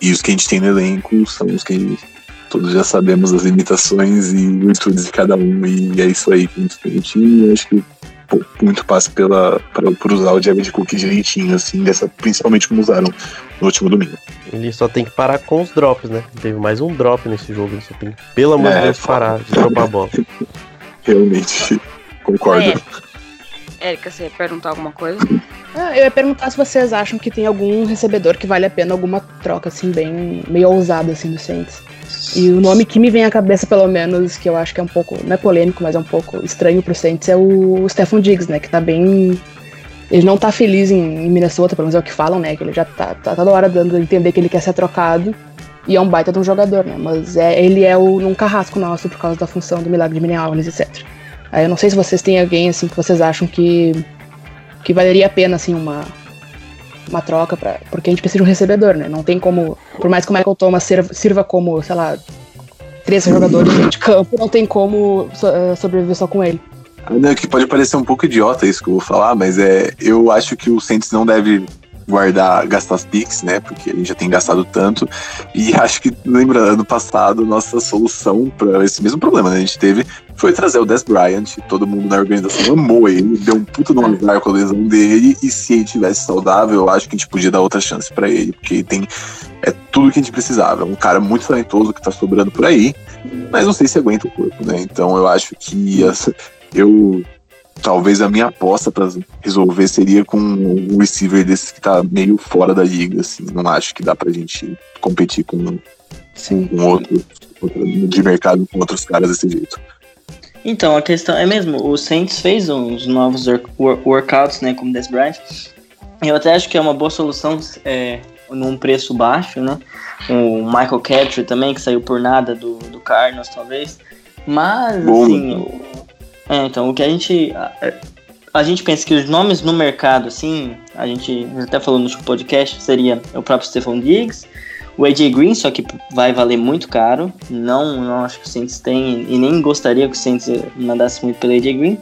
e os que a gente tem no elenco são os que todos já sabemos as limitações e virtudes de cada um, e é isso aí que a gente tem. Eu acho que muito passa pela, pra, por usar o Jared Cook direitinho, assim, dessa, principalmente como usaram no último domingo. Ele só tem que parar com os drops, né? Teve mais um drop nesse jogo, ele só tem que, pelo amor de É, Deus, parar de dropar a bola. Realmente, concordo. É. Érica, você ia perguntar alguma coisa? Ah, eu ia perguntar se vocês acham que tem algum recebedor que vale a pena alguma troca, assim, bem meio ousada, assim, do Saints. E o nome que me vem à cabeça, pelo menos, que eu acho que é um pouco, não é polêmico, mas é um pouco estranho pro Saints, é o Stefan Diggs, né? Que tá bem. Ele não tá feliz em, em Minnesota, pelo menos é o que falam, né? Que ele já tá, tá toda hora dando a entender que ele quer ser trocado. E é um baita de um jogador, né? Mas é, ele é o, um carrasco nosso por causa da função do milagre de Minneapolis, etc. Aí eu não sei se vocês têm alguém, assim, que vocês acham que, que valeria a pena, assim, uma, uma troca, pra, porque a gente precisa de um recebedor, né? Não tem como, por mais que o Michael Thomas sirva, como, sei lá, três jogadores de campo, não tem como eh, sobreviver só com ele. Ah, não, que pode parecer um pouco idiota isso que eu vou falar, mas é, eu acho que o Saints não deve guardar, gastar as picks, né? Porque a gente já tem gastado tanto. E acho que, lembra, ano passado, nossa solução para esse mesmo problema, né? A gente teve foi trazer o Des Bryant. Todo mundo na organização amou ele, deu um puta no azar com a lesão dele. E se ele tivesse saudável, eu acho que a gente podia dar outra chance para ele, porque ele tem é tudo que a gente precisava. É um cara muito talentoso que tá sobrando por aí, mas não sei se aguenta o corpo, né? Então eu acho que essa, eu talvez a minha aposta para resolver seria com um receiver desse que tá meio fora da liga, assim. Não acho que dá pra gente competir com, Sim. com outro, outro de mercado com outros caras desse jeito. Então, a questão é mesmo, o Saints fez uns novos work- wor- workouts, né, como Des Bryant. Eu até acho que é uma boa solução é, num preço baixo, né? O Michael Crabtree também, que saiu por nada do, do Cardinals, talvez. Mas, Bom. assim, o- é, então, o que a gente... A, a gente pensa que os nomes no mercado, assim, a gente até falou no podcast, seria o próprio Stephon Diggs, o AJ Green, só que vai valer muito caro. Não, não acho que o Saints tem e nem gostaria que o Saints mandasse muito pelo AJ Green.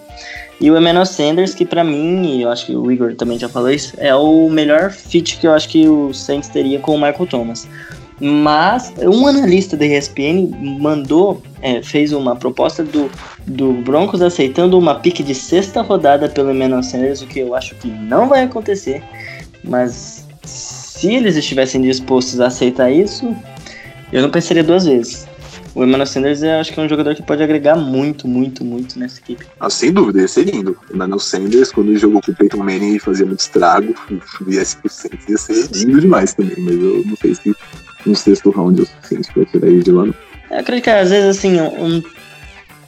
E o Emmanuel Sanders, que pra mim, e eu acho que o Igor também já falou isso, é o melhor fit que eu acho que o Saints teria com o Michael Thomas. Mas um analista da ESPN mandou, é, fez uma proposta do, do Broncos aceitando uma pique de sexta rodada pelo Emmanuel Sanders, o que eu acho que não vai acontecer. Mas se eles estivessem dispostos a aceitar isso, eu não pensaria duas vezes. O Emmanuel Sanders eu acho que é um jogador que pode agregar muito, muito, muito nessa equipe. Ah, sem dúvida, ia ser lindo. O Emmanuel Sanders, quando ele jogou com o Peyton Manning fazia muito estrago, viesse pro Saints, ia ser lindo demais também, mas eu não sei se no sexto round é o suficiente pra tirar ele de lá. não. Eu acredito que às vezes assim, um.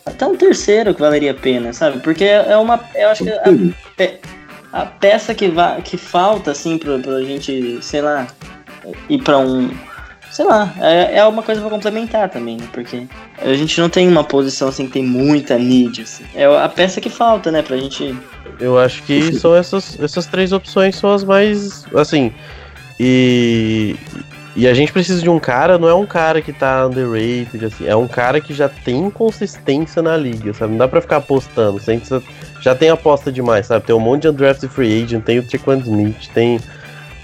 Até um terceiro que valeria a pena, sabe? Porque é uma. Eu acho que a, a peça que, va, que falta, assim, pra, pra gente, sei lá, ir pra um. Sei lá, é, é uma coisa pra complementar também, né? Porque a gente não tem uma posição assim que tem muita need, assim. É a peça que falta, né? Pra gente. Eu acho que são essas, essas três opções são as mais. Assim. E. E a gente precisa de um cara, não é um cara que tá underrated, assim, é um cara que já tem consistência na liga, sabe? Não dá pra ficar apostando. Você já, tem aposta demais, sabe? Tem um monte de undrafted free agent, tem o Trequan Smith, tem.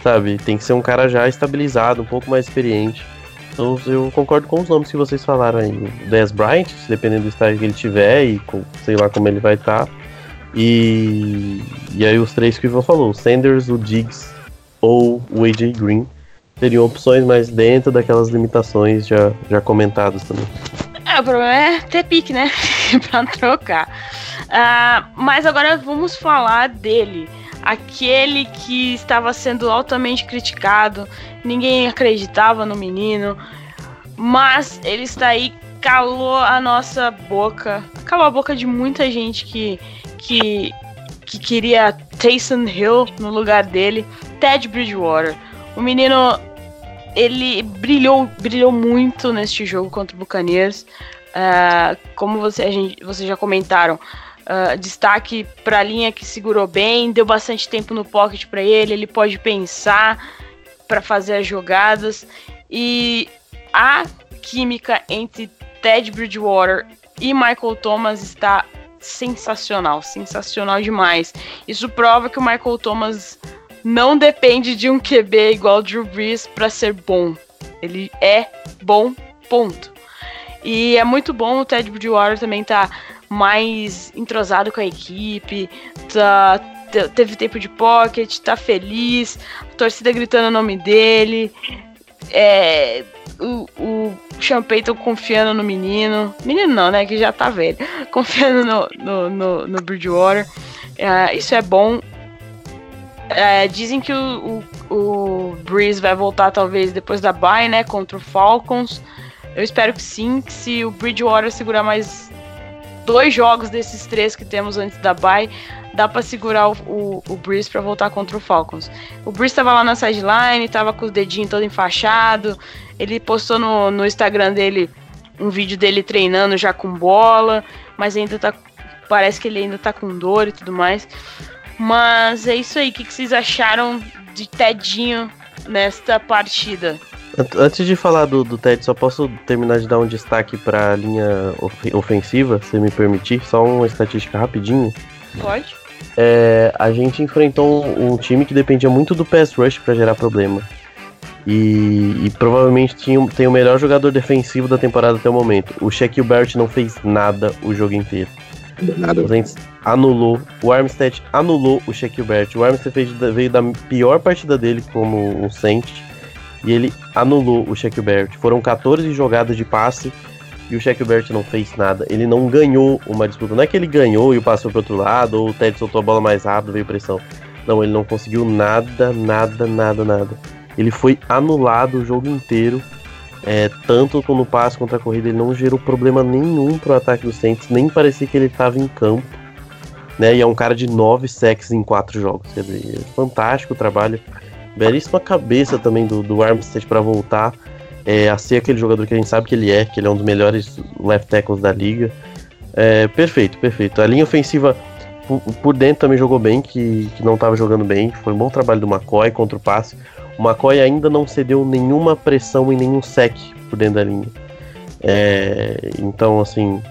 Sabe? Tem que ser um cara já estabilizado, um pouco mais experiente. Então eu concordo com os nomes que vocês falaram aí. O Dez Bryant, dependendo do estágio que ele tiver e com, sei lá como ele vai estar. E, e aí os três que o Ivan falou, o Sanders, o Diggs ou o AJ Green, teriam opções, mas dentro daquelas limitações já, já comentadas também. É, o problema é ter pique, né? pra trocar. Uh, mas agora vamos falar dele. Aquele que estava sendo altamente criticado, ninguém acreditava no menino, mas ele está aí, calou a nossa boca, calou a boca de muita gente que, que, que queria Taysom Hill no lugar dele, Ted Bridgewater. O menino ele brilhou, brilhou muito neste jogo contra o Buccaneers. Uh, como você, a gente, vocês já comentaram, uh, destaque para a linha que segurou bem, deu bastante tempo no pocket para ele, ele pode pensar para fazer as jogadas e a química entre Ted Bridgewater e Michael Thomas está sensacional, sensacional demais. Isso prova que o Michael Thomas não depende de um QB igual Drew Brees para ser bom. Ele é bom, ponto. E é muito bom o Ted Bridgewater também tá mais entrosado com a equipe, tá, teve tempo de pocket, tá feliz, torcida gritando o nome dele. É, o, o Sean Payton confiando no menino. Menino não, né? Que já tá velho. Confiando no, no, no, no Bridgewater. É, isso é bom. É, dizem que o, o, o, Breeze vai voltar talvez depois da bye, né? Contra o Falcons. Eu espero que sim, que se o Bridgewater segurar mais dois jogos desses três que temos antes da bye, dá para segurar o, o, o Breeze para voltar contra o Falcons. O Breeze estava lá na sideline, tava com os dedinhos todo enfaixado. Ele postou no, no Instagram dele um vídeo dele treinando já com bola, mas ainda tá. Parece que ele ainda tá com dor e tudo mais. Mas é isso aí. O que, que vocês acharam de Tedinho nesta partida? Antes de falar do, do Ted, só posso terminar de dar um destaque para a linha ofensiva, se me permitir, só uma estatística rapidinho. Pode. É, a gente enfrentou um, um, time que dependia muito do pass rush para gerar problema. E, e provavelmente tinha, tem o melhor jogador defensivo da temporada até o momento. O Shaquille Barrett não fez nada o jogo inteiro. Nada. Anulou, o Armstead anulou o Shaquille. O Armstead veio, da pior partida dele como um Saint e ele anulou o Shaquille. Foram 14 jogadas de passe e o Shaquille não fez nada. Ele não ganhou uma disputa. Não é que ele ganhou e foi pro outro lado, ou o Ted soltou a bola mais rápido, veio pressão. Não, ele não conseguiu nada, nada, nada, nada. Ele foi anulado o jogo inteiro. É, tanto no passe contra a corrida, ele não gerou problema nenhum pro ataque do Saints, nem parecia que ele estava em campo. Né, e é um cara de 9 sacks em 4 jogos. Quer dizer, é fantástico o trabalho. Belíssima cabeça também do, do Armstead para voltar é, a ser aquele jogador que a gente sabe que ele é, que ele é um dos melhores left tackles da liga. É, perfeito, perfeito. A linha ofensiva por, por dentro também jogou bem, que, que não estava jogando bem. Foi um bom trabalho do McCoy contra o passe. O McCoy ainda não cedeu nenhuma pressão e nenhum sec por dentro da linha. É, então, assim,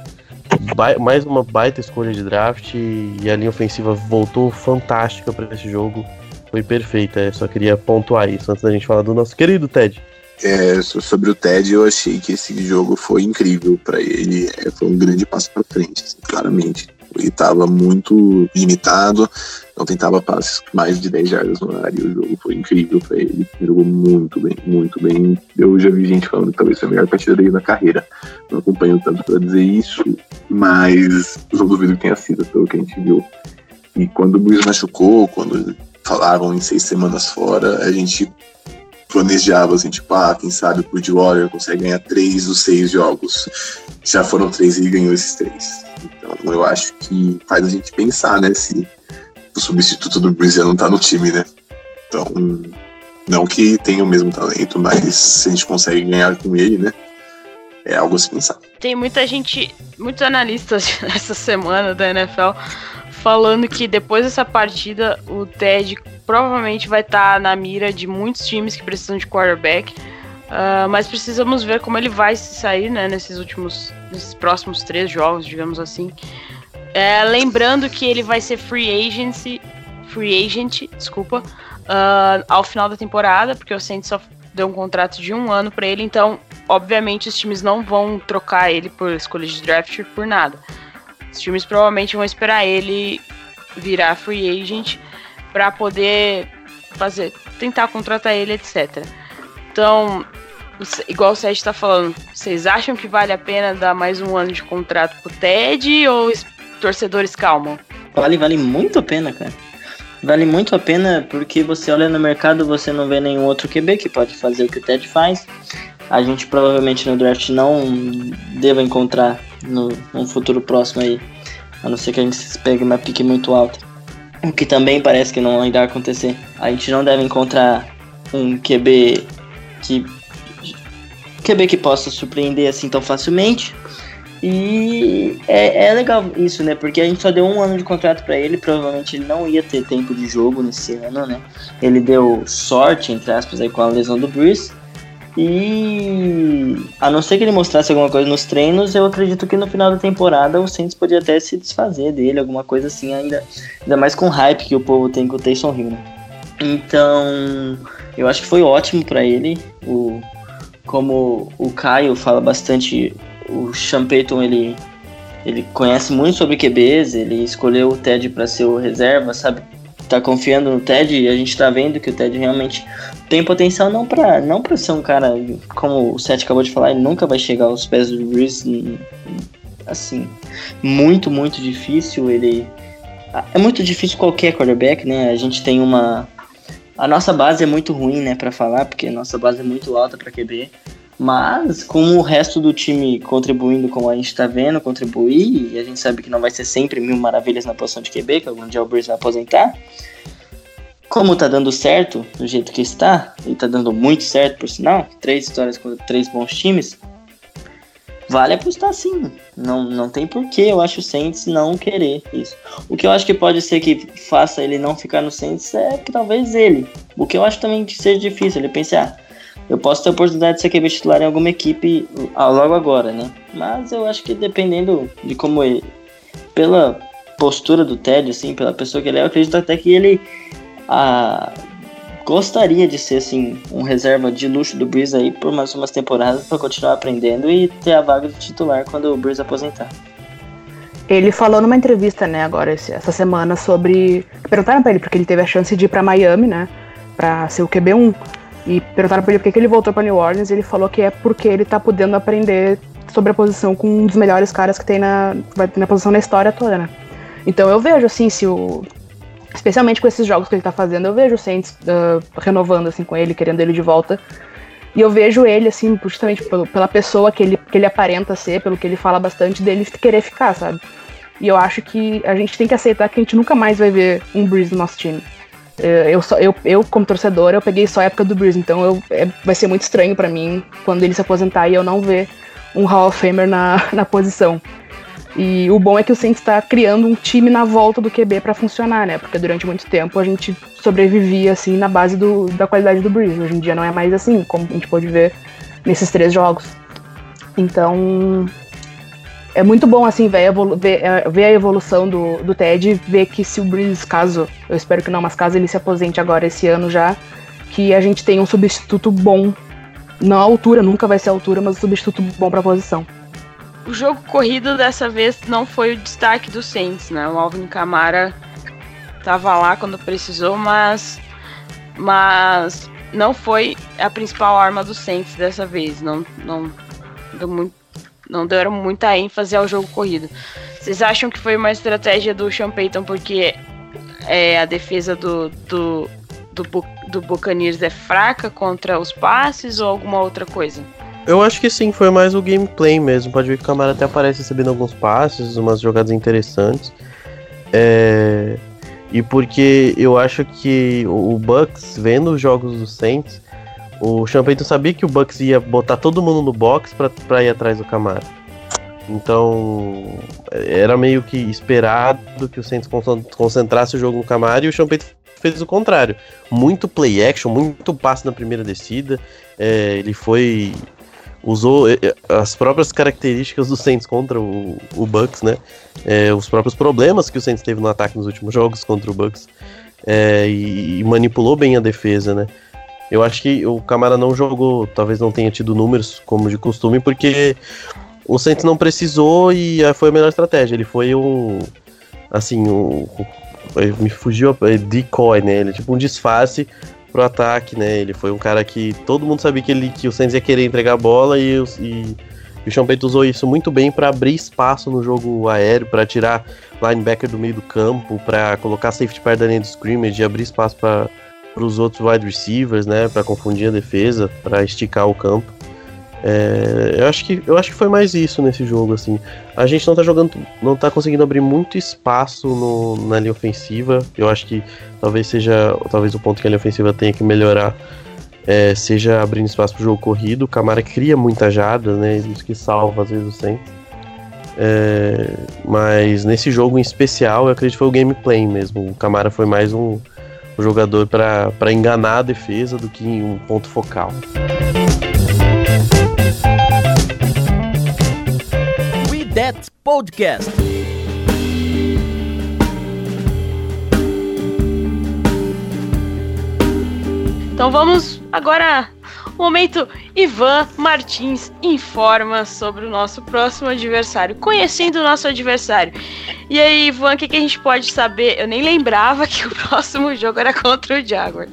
mais uma baita escolha de draft e a linha ofensiva voltou fantástica para esse jogo. Foi perfeita. Só queria pontuar isso antes da gente falar do nosso querido Ted. É, sobre o Ted, eu achei que esse jogo foi incrível para ele. É, foi um grande passo para frente, assim, claramente. Ele estava muito limitado, não tentava passes mais de 10 jardas no ar e o jogo foi incrível para. Ele jogou muito bem, muito bem. Eu já vi gente falando que talvez foi a melhor partida dele na carreira. Não acompanho tanto para dizer isso, mas não duvido que tenha sido, pelo que a gente viu. E quando o Luiz machucou, quando falavam em seis semanas fora, a gente planejava assim, tipo, ah, quem sabe o Bridgewater consegue ganhar três dos seis jogos. Já foram três e ele ganhou esses três. Então eu acho que faz a gente pensar, né, se o substituto do Breeze não tá no time, né? Então, não que tenha o mesmo talento, mas se a gente consegue ganhar com ele, né? É algo a se pensar. Tem muita gente, muitos analistas essa semana da NFL falando que depois dessa partida o Ted provavelmente vai estar tá na mira de muitos times que precisam de quarterback. Uh, mas precisamos ver como ele vai se sair né, nesses últimos, nesses próximos três jogos, digamos assim. É, lembrando que ele vai ser free agency, free agent, desculpa, uh, ao final da temporada, porque o Saints só deu um contrato de um ano para ele, então obviamente os times não vão trocar ele por escolha de draft por nada. Os times provavelmente vão esperar ele virar free agent para poder fazer, tentar contratar ele, etc. Então, igual o Sérgio está falando, vocês acham que vale a pena dar mais um ano de contrato pro Ted ou os torcedores calmam? Vale, vale muito a pena, cara. Vale muito a pena porque você olha no mercado, você não vê nenhum outro QB que pode fazer o que o Ted faz. A gente provavelmente no draft não deva encontrar no, no futuro próximo aí, a não ser que a gente pegue uma pique muito alta. O que também parece que não irá acontecer. A gente não deve encontrar um QB que QB que possa surpreender assim tão facilmente. E é, é legal isso, né? Porque a gente só deu um ano de contrato para ele, provavelmente ele não ia ter tempo de jogo nesse ano, né? Ele deu sorte, entre aspas, aí com a lesão do Bruce. E a não ser que ele mostrasse alguma coisa nos treinos, eu acredito que no final da temporada o Saints podia até se desfazer dele, alguma coisa assim, ainda, ainda mais com o hype que o povo tem com o Taysom Hill, né? Então, eu acho que foi ótimo para ele. O, como o Caio fala bastante, o Sean Payton, ele, ele conhece muito sobre QBs, ele escolheu o Ted para ser o reserva, sabe? Tá confiando no Ted e a gente tá vendo que o Ted realmente tem potencial não para não pra ser um cara, como o Seth acabou de falar, ele nunca vai chegar aos pés do Breeze, assim, muito, muito difícil, ele... É muito difícil qualquer quarterback, né? A gente tem uma... A nossa base é muito ruim, né, para falar, porque a nossa base é muito alta para QB. Mas, com o resto do time contribuindo como a gente está vendo, contribuir, e a gente sabe que não vai ser sempre mil maravilhas na posição de QB, que algum dia o vai aposentar, como tá dando certo do jeito que está, e tá dando muito certo por sinal, três histórias com três bons times, vale apostar sim. Não, não tem porquê, eu acho, o Saints não querer isso. O que eu acho que pode ser que faça ele não ficar no Saints é que talvez ele. O que eu acho também que seja difícil, ele pensar, ah, eu posso ter a oportunidade de ser QB titular em alguma equipe ah, logo agora, né? Mas eu acho que dependendo de como ele. Pela postura do Ted, assim, pela pessoa que ele é, eu acredito até que ele a, gostaria de ser assim um reserva de luxo do Breeze aí por mais umas temporadas para continuar aprendendo e ter a vaga de titular quando o Breeze aposentar. Ele falou numa entrevista, né, agora essa semana sobre perguntaram para ele porque ele teve a chance de ir para Miami, né, para ser o QB1 e perguntaram para ele por que ele voltou para New Orleans e ele falou que é porque ele tá podendo aprender sobre a posição com um dos melhores caras que tem na, na posição na história toda, né? Então eu vejo assim, se o especialmente com esses jogos que ele tá fazendo, eu vejo o Saints uh, renovando assim com ele, querendo ele de volta. E eu vejo ele, assim, justamente pela pessoa que ele, que ele aparenta ser, pelo que ele fala bastante, dele querer ficar, sabe? E eu acho que a gente tem que aceitar que a gente nunca mais vai ver um Breeze no nosso time. Eh, eu, só, eu, eu como torcedor, eu peguei só a época do Breeze, então eu, é, vai ser muito estranho para mim quando ele se aposentar e eu não ver um Hall of Famer na, na posição. E o bom é que o Saints está criando um time na volta do QB para funcionar, né? Porque durante muito tempo a gente sobrevivia assim na base do, da qualidade do Breeze. Hoje em dia não é mais assim, como a gente pode ver nesses três jogos. Então é muito bom assim ver, é, ver a evolução do, do Ted, ver que se o Breeze, caso, eu espero que não, mas caso ele se aposente agora esse ano já, que a gente tem um substituto bom. Não a altura, nunca vai ser a altura, mas um substituto bom para a posição. O jogo corrido dessa vez não foi o destaque do Saints, né? O Alvin Kamara tava lá quando precisou, mas mas não foi a principal arma do Saints dessa vez. Não não deu muito, não deram muita ênfase ao jogo corrido. Vocês acham que foi uma estratégia do Sean Payton porque é, a defesa do, do, do, do Buccaneers é fraca contra os passes ou alguma outra coisa? Eu acho que sim, foi mais o gameplay mesmo. Pode ver que o Camara até aparece recebendo alguns passes, umas jogadas interessantes. É... E porque eu acho que o Bucks, vendo os jogos do Saints, o Champagne sabia que o Bucks ia botar todo mundo no box pra, ir atrás do Camara. Então, era meio que esperado que o Saints concentrasse o jogo no Camara e o Champagne fez o contrário. Muito play action, muito passe na primeira descida. É, ele foi usou eh, eh, as próprias características do Saints contra o, o Bucks, né? É, os próprios problemas que o Saints teve no ataque nos últimos jogos contra o Bucks é, e, e, manipulou bem a defesa, né? Eu acho que o Camara não jogou, talvez não tenha tido números como de costume, porque o Saints não precisou e foi a melhor estratégia. Ele foi um, assim, um, me fugiu a decoy, né? Ele é tipo um disfarce pro ataque, né? Ele foi um cara que todo mundo sabia que, ele, que o Sainz ia querer entregar a bola e, e, e o Payton usou isso muito bem para abrir espaço no jogo aéreo, para tirar linebacker do meio do campo, para colocar safety perto da linha de scrimmage e abrir espaço para os outros wide receivers, né? Para confundir a defesa, para esticar o campo. É, eu, acho que, eu acho que foi mais isso nesse jogo, assim. A gente não tá jogando, não tá conseguindo abrir muito espaço no, na linha ofensiva. Eu acho que talvez seja, talvez o ponto que a linha ofensiva tenha que melhorar é, seja abrindo espaço pro jogo corrido. O Camara cria muita jarda, né? Isso que salva às vezes o centro. É, mas nesse jogo em especial, eu acredito que foi o gameplay mesmo. O Camara foi mais um, um jogador para enganar a defesa do que um ponto focal. That Podcast. Então vamos agora momento Ivan Martins informa sobre o nosso próximo adversário, conhecendo o nosso adversário. E aí, Ivan, o que, que, a gente pode saber? Eu nem lembrava que o próximo jogo era contra o Jaguar.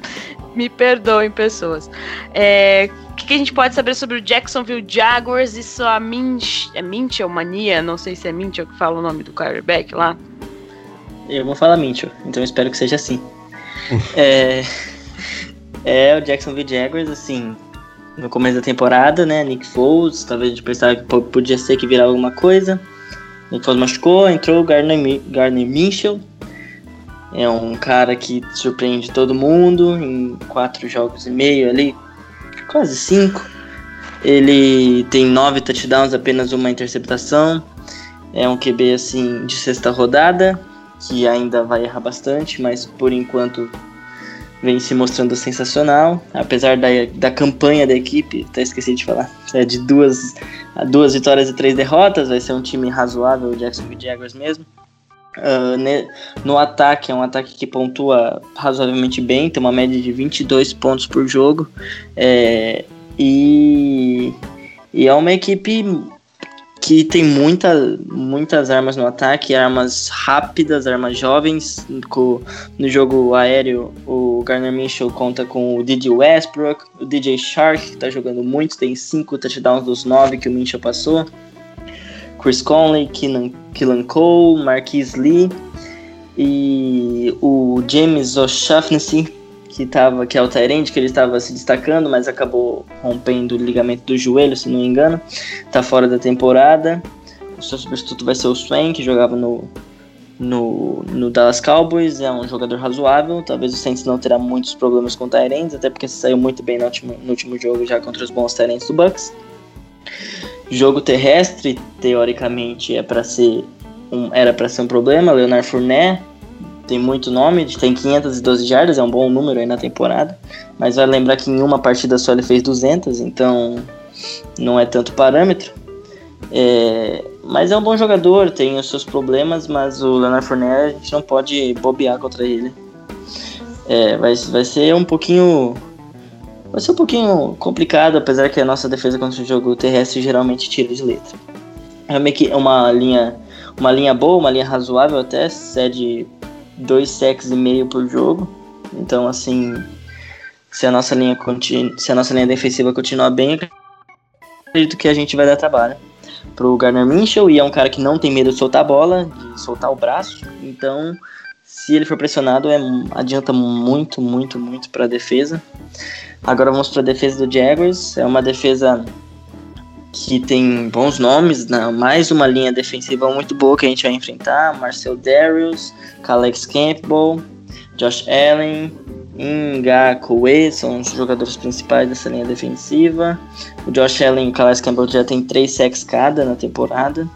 Me perdoem, pessoas. É, que, que a gente pode saber sobre o Jacksonville Jaguars e sua Minch, é Minchel mania? Não sei se é Minchel que fala o nome do quarterback lá. Eu vou falar Minchel, então espero que seja assim. é, é o Jacksonville Jaguars, assim, no começo da temporada, né? Nick Foles, talvez a gente pensava que podia ser que virava alguma coisa. Nick Foles machucou, entrou o Gardner, Gardner Minchel. É um cara que surpreende todo mundo em quatro jogos e meio ali, quase cinco. Ele tem nove touchdowns, apenas uma interceptação. É um QB assim de sexta rodada, que ainda vai errar bastante, mas por enquanto vem se mostrando sensacional. Apesar da, da campanha da equipe, até esqueci de falar, é de duas, duas vitórias e três derrotas, vai ser um time razoável, o Jacksonville Jaguars mesmo. Uh, ne, no ataque, é um ataque que pontua razoavelmente bem, tem uma média de 22 pontos por jogo. É, e, e é uma equipe que tem muita, muitas armas no ataque, armas rápidas, armas jovens. No, jogo aéreo, o Garner Mitchell conta com o DJ Westbrook, o DJ Shark, que está jogando muito, tem 5 touchdowns dos 9 que o Mitchell passou. Chris Conley, Killan Cole, Marquis Lee e o James O'Shaughnessy, que, tava, que é o Tyrande, que ele estava se destacando, mas acabou rompendo o ligamento do joelho, se não me engano. Está fora da temporada. O seu substituto vai ser o Swain, que jogava no, no, no Dallas Cowboys. É um jogador razoável. Talvez o Saints não terá muitos problemas com Tyrants, até porque saiu muito bem no último, no último jogo já contra os bons Tyrants do Bucks. Jogo terrestre, teoricamente, é para ser um, era para ser um problema. Leonard Fournette tem muito nome, tem 512 jardas, é um bom número aí na temporada. Mas vai lembrar que em uma partida só ele fez 200, então não é tanto parâmetro. É, mas é um bom jogador, tem os seus problemas, mas o Leonard Fournette a gente não pode bobear contra ele. É, vai, vai ser um pouquinho Vai ser um pouquinho complicado, apesar que a nossa defesa contra o jogo terrestre geralmente tira de letra. É uma linha, uma linha boa, uma linha razoável até, cede dois sacks e meio por jogo. Então, assim, se a nossa linha continu, se a nossa linha defensiva continuar bem, acredito que a gente vai dar trabalho pro Garner Minchel e é um cara que não tem medo de soltar a bola, de soltar o braço. Então, se ele for pressionado, é, adianta muito, muito, muito para a defesa. Agora vamos para a defesa do Jaguars. É uma defesa que tem bons nomes, né? mais uma linha defensiva muito boa que a gente vai enfrentar. Marcel Darius, Calex Campbell, Josh Allen, Inga Koe são os jogadores principais dessa linha defensiva. O Josh Allen e o Calais Campbell já tem 3 sacks cada na temporada.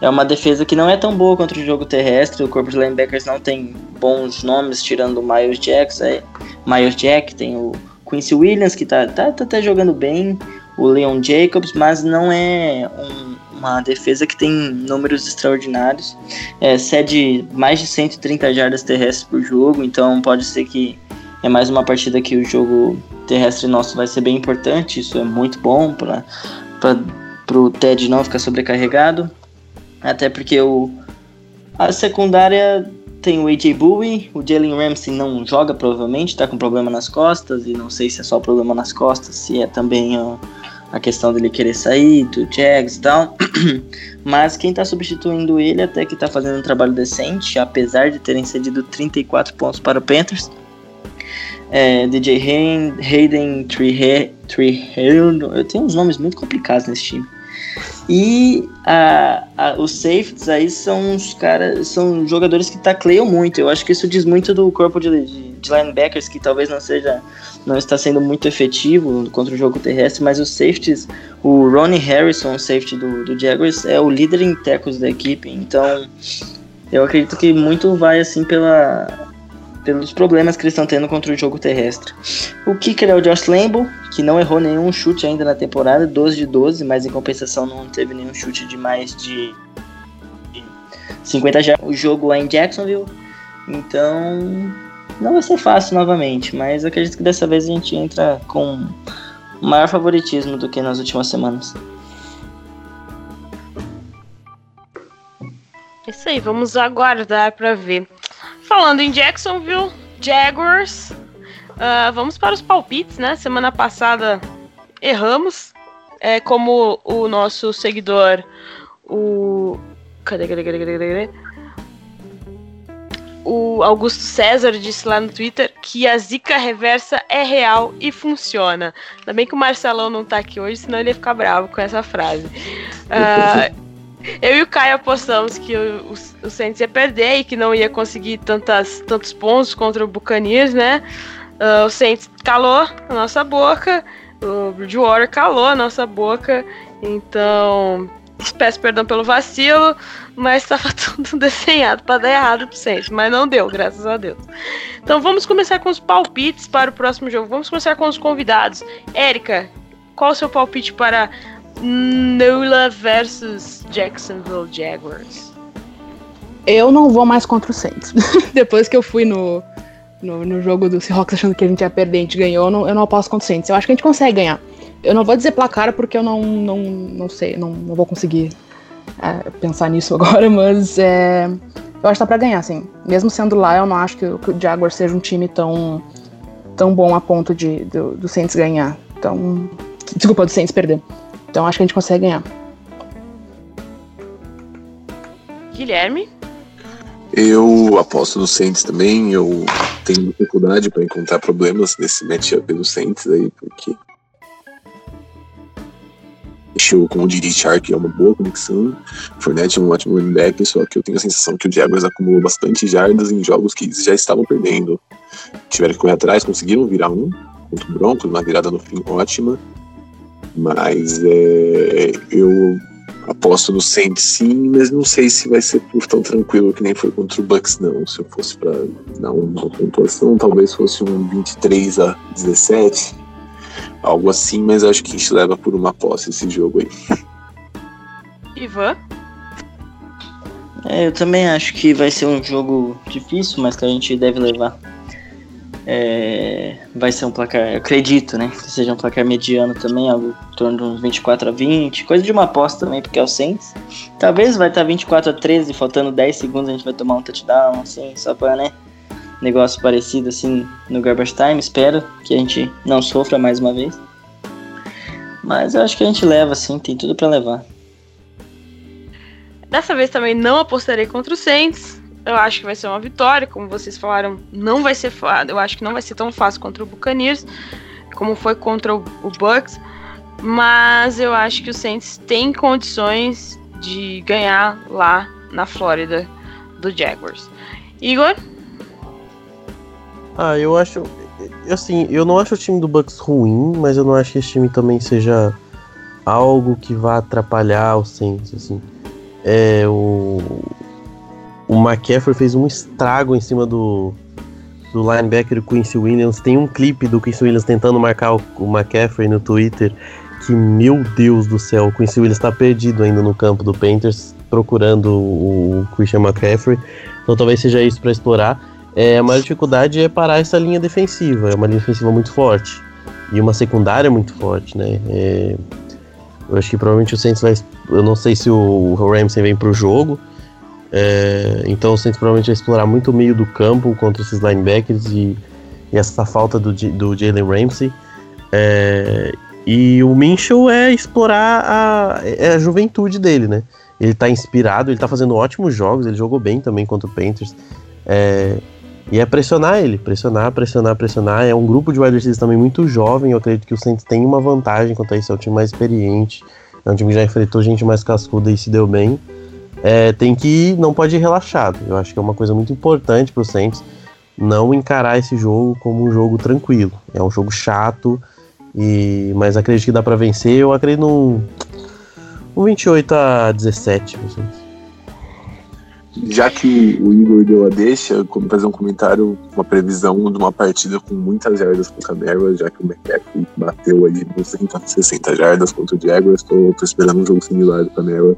É uma defesa que não é tão boa contra o jogo terrestre. O corpo de linebackers não tem bons nomes, tirando o Miles Jack. É, Miles Jack tem o Quincy Williams, que tá, tá, tá até jogando bem, o Leon Jacobs, mas não é um, uma defesa que tem números extraordinários. É, cede mais de 130 jardas terrestres por jogo, então pode ser que é mais uma partida que o jogo terrestre nosso vai ser bem importante. Isso é muito bom para o Ted não ficar sobrecarregado. Até porque o, a secundária tem o AJ Bowie, o Jalen Ramsey não joga provavelmente, tá com problema nas costas, e não sei se é só problema nas costas, se é também a questão dele querer sair do Jags e tal. Mas quem tá substituindo ele até que tá fazendo um trabalho decente, apesar de terem cedido 34 pontos para o Panthers. É, DJ Hayden, Tree eu tenho uns nomes muito complicados nesse time. E a, a, os safeties aí são os caras, são jogadores que tacleiam muito. Eu acho que isso diz muito do corpo de, de, de, linebackers que talvez não seja, não está sendo muito efetivo contra o jogo terrestre, mas os safeties, o Ronnie Harrison, o safety do, do Jaguars, é o líder em tecos da equipe. Então, eu acredito que muito vai assim pela pelos problemas que eles estão tendo contra o jogo terrestre. O kicker é o Josh Lambo, que não errou nenhum chute ainda na temporada, 12 de 12, mas em compensação não teve nenhum chute de mais de 50 já. O jogo é em Jacksonville, então não vai ser fácil novamente, mas acredito que dessa vez a gente entra com maior favoritismo do que nas últimas semanas. Isso aí, vamos aguardar para ver. Falando em Jacksonville, Jaguars, uh, vamos para os palpites, né? Semana passada erramos, é como o nosso seguidor, o cadê, cadê, cadê, cadê, cadê? O Augusto César disse lá no Twitter que a zica reversa é real e funciona. Ainda bem que o Marcelão não tá aqui hoje, senão ele ia ficar bravo com essa frase. Uh, eu e o Caio apostamos que o, o, o Saints ia perder e que não ia conseguir tantas, tantos pontos contra o Buccaneers, né? Uh, o Saints calou a nossa boca, o Bridgewater calou a nossa boca, então peço perdão pelo vacilo, mas estava tudo desenhado para dar errado pro Saints, mas não deu, graças a Deus. Então vamos começar com os palpites para o próximo jogo. Vamos começar com os convidados. Érica, qual o seu palpite para Nola versus Jacksonville Jaguars. Eu não vou mais contra o Saints. Depois que eu fui no, no, no, jogo do Seahawks achando que a gente ia perder, a gente ganhou, eu não, eu não aposto contra o Saints. Eu acho que a gente consegue ganhar. Eu não vou dizer placar porque eu não, não, não sei, não, não vou conseguir é, pensar nisso agora, mas é, eu acho que tá pra ganhar, sim. Mesmo sendo lá, eu não acho que, que o Jaguars seja um time tão, tão bom a ponto de do, do Saints ganhar. Então, desculpa, do Saints perder. Então acho que a gente consegue ganhar. Guilherme? Eu aposto no Saints também. Eu tenho dificuldade para encontrar problemas nesse matchup do Saints aí, porque mexeu com o Didi Shark é uma boa conexão. Fournette é um ótimo running back, só que eu tenho a sensação que o Jaguars acumulou bastante jardas em jogos que já estavam perdendo. Tiveram que correr atrás, conseguiram virar um contra o Broncos, uma virada no fim ótima. Mas é, eu aposto no Saints sim, mas não sei se vai ser tão tranquilo que nem foi contra o Bucks, não. Se eu fosse para dar uma pontuação, talvez fosse um 23 a 17, algo assim, mas acho que a gente leva por uma posse esse jogo aí. Ivan? É, eu também acho que vai ser um jogo difícil, mas que a gente deve levar. É, vai ser um placar, eu acredito, né? Que seja um placar mediano também, algo em torno de uns 24 a 20, coisa de uma aposta também, porque é o Saints. Talvez vai estar 24 a 13, faltando 10 segundos a gente vai tomar um touchdown, assim, só pra, né? Negócio parecido assim no garbage time. Espero que a gente não sofra mais uma vez. Mas eu acho que a gente leva, assim, tem tudo para levar. Dessa vez também não apostarei contra o Saints. Eu acho que vai ser uma vitória, como vocês falaram, não vai ser fácil. Eu acho que não vai ser tão fácil contra o Buccaneers como foi contra o, o Bucks, mas eu acho que o Saints tem condições de ganhar lá na Flórida do Jaguars. Igor? Ah, eu acho, assim, eu não acho o time do Bucks ruim, mas eu não acho que esse time também seja algo que vá atrapalhar o Saints, assim. É o o McCaffrey fez um estrago em cima do, do linebacker Quincy Williams. Tem um clipe do Quincy Williams tentando marcar o, o McCaffrey no Twitter. Que, meu Deus do céu, o Quincy Williams está perdido ainda no campo do Panthers, procurando o, o Christian McCaffrey. Então talvez seja isso para explorar. É, a maior dificuldade é parar essa linha defensiva. É uma linha defensiva muito forte. E uma secundária muito forte, né? É, eu acho que provavelmente o Saints vai. Eu não sei se o, o Ramsey vem pro jogo. É, então o Saints provavelmente vai explorar muito o meio do campo contra esses linebackers e, e essa falta do, do Jalen Ramsey. É, e o Minchel é explorar a, é a juventude dele, né? Ele tá inspirado, ele tá fazendo ótimos jogos, ele jogou bem também contra o Panthers. É, e é pressionar ele, pressionar, pressionar, pressionar. É um grupo de wide receivers também muito jovem. Eu acredito que o Saints tem uma vantagem quanto a isso. É um time mais experiente, é um time que já enfrentou gente mais cascuda e se deu bem é, tem que não pode ir relaxado. Eu acho que é uma coisa muito importante para o Saints não encarar esse jogo como um jogo tranquilo. É um jogo chato, e mas acredito que dá para vencer. Eu acredito num, um 28 a 17. Assim. Já que o Igor deu a deixa, como fazer um comentário, uma previsão de uma partida com muitas jardas com o Camara, já que o McCaffrey bateu aí nos 60 jardas contra o Jaguars, tô, tô esperando um jogo similar do Camara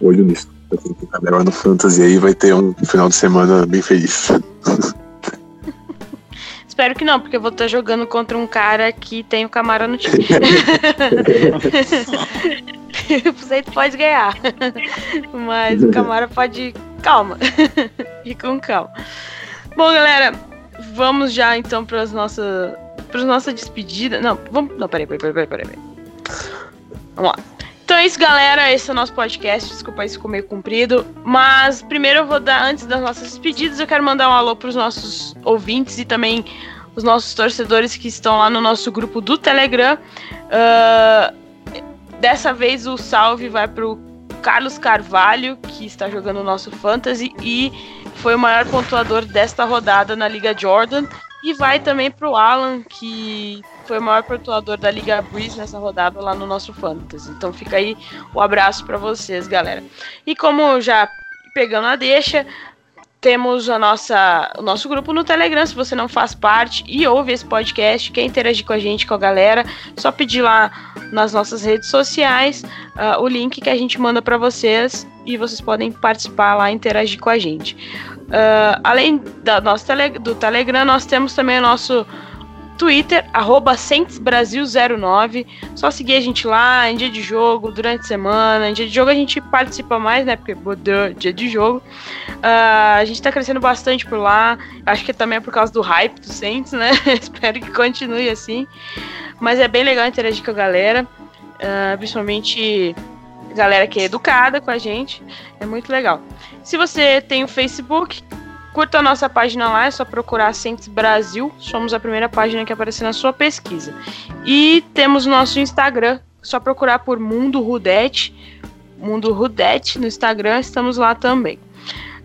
olho nisso. Quem tem melhor no Fantasy aí vai ter um final de semana bem feliz. Espero que não, porque eu vou estar jogando contra um cara que tem o Camara no time. Você pode ganhar. Mas o Camara pode. Calma. Fica com calma. Bom, galera, vamos já então para as nossas. Para nossa despedida. Não, vamos. Não, peraí, peraí, peraí, peraí. Vamos lá. Então é isso, galera. Esse é o nosso podcast. Desculpa, isso ficou meio comprido. Mas primeiro eu vou dar, antes das nossas despedidas, eu quero mandar um alô para os nossos ouvintes e também os nossos torcedores que estão lá no nosso grupo do Telegram. Uh, dessa vez o salve vai para o Carlos Carvalho, que está jogando o nosso Fantasy e foi o maior pontuador desta rodada na Liga Jordan. E vai também para o Alan, que foi o maior pontuador da Liga Breeze nessa rodada lá no nosso Fantasy. Então fica aí o um abraço para vocês, galera. E como já pegando a deixa, temos a nossa, o nosso grupo no Telegram, se você não faz parte e ouve esse podcast, quer interagir com a gente, com a galera, só pedir lá nas nossas redes sociais uh, o link que a gente manda para vocês e vocês podem participar lá e interagir com a gente. Uh, além da nossa tele, do Telegram, nós temos também o nosso Twitter, arroba 09 Só seguir a gente lá em dia de jogo, durante a semana. Em dia de jogo a gente participa mais, né? Porque dia de jogo. Uh, a gente tá crescendo bastante por lá. Acho que também é por causa do hype do Saints, né? Espero que continue assim. Mas é bem legal interagir com a galera. Uh, principalmente galera que é educada com a gente. É muito legal. Se você tem o Facebook, Curta a nossa página lá, é só procurar Saints Brasil. Somos a primeira página que aparece na sua pesquisa. E temos o nosso Instagram, só procurar por Mundo Rudete. Mundo Rudete no Instagram, estamos lá também.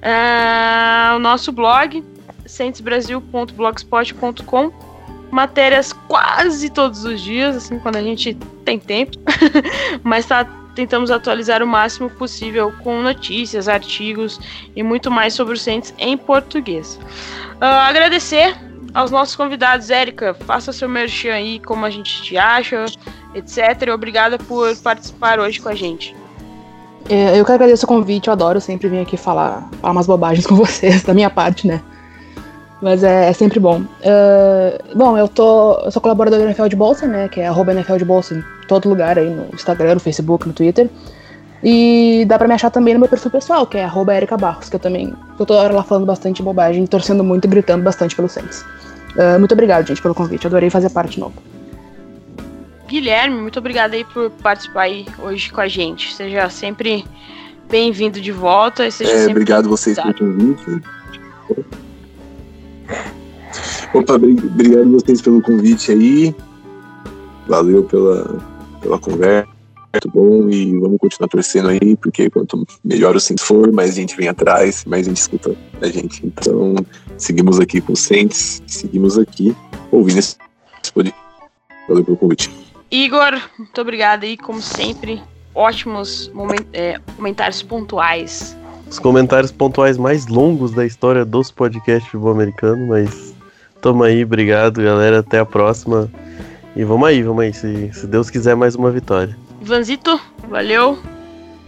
Uh, o nosso blog, centesbrasil.blogspot.com matérias quase todos os dias, assim, quando a gente tem tempo. Mas tá tentamos atualizar o máximo possível com notícias, artigos e muito mais sobre o Saints em português. Uh, agradecer aos nossos convidados, Érica, faça seu merchan aí, como a gente te acha, etc. Obrigada por participar hoje com a gente. É, eu que agradeço o convite, eu adoro sempre vir aqui falar, falar umas bobagens com vocês, da minha parte, né? Mas é, é sempre bom. Uh, bom, eu tô. Eu sou colaborador do NFL de Bolsa, né? Que é arroba NFL de Bolsa todo lugar aí, no Instagram, no Facebook, no Twitter. E dá pra me achar também no meu perfil pessoal, que é arroba Erika Barros, que eu também tô toda hora lá falando bastante bobagem, torcendo muito e gritando bastante pelo Saints. Uh, muito obrigado, gente, pelo convite. Adorei fazer parte de novo. Guilherme, muito obrigado aí por participar aí hoje com a gente. Seja sempre bem-vindo de volta. Seja é, sempre obrigado vocês pelo convite. Opa, obrigado vocês pelo convite aí. Valeu pela, pela conversa. Muito bom e vamos continuar torcendo aí, porque quanto melhor o Saints for, mais gente vem atrás, mais gente escuta a gente. Então, seguimos aqui com o Saints, seguimos aqui ouvindo esse podcast. Valeu pelo convite. Igor, muito obrigado aí, como sempre. Ótimos moment, é, comentários pontuais os comentários pontuais mais longos da história dos podcasts futebol americano, mas tamo aí, obrigado, galera. Até a próxima. E vamos aí, vamos aí. Se, se Deus quiser, mais uma vitória. Ivanzito, valeu.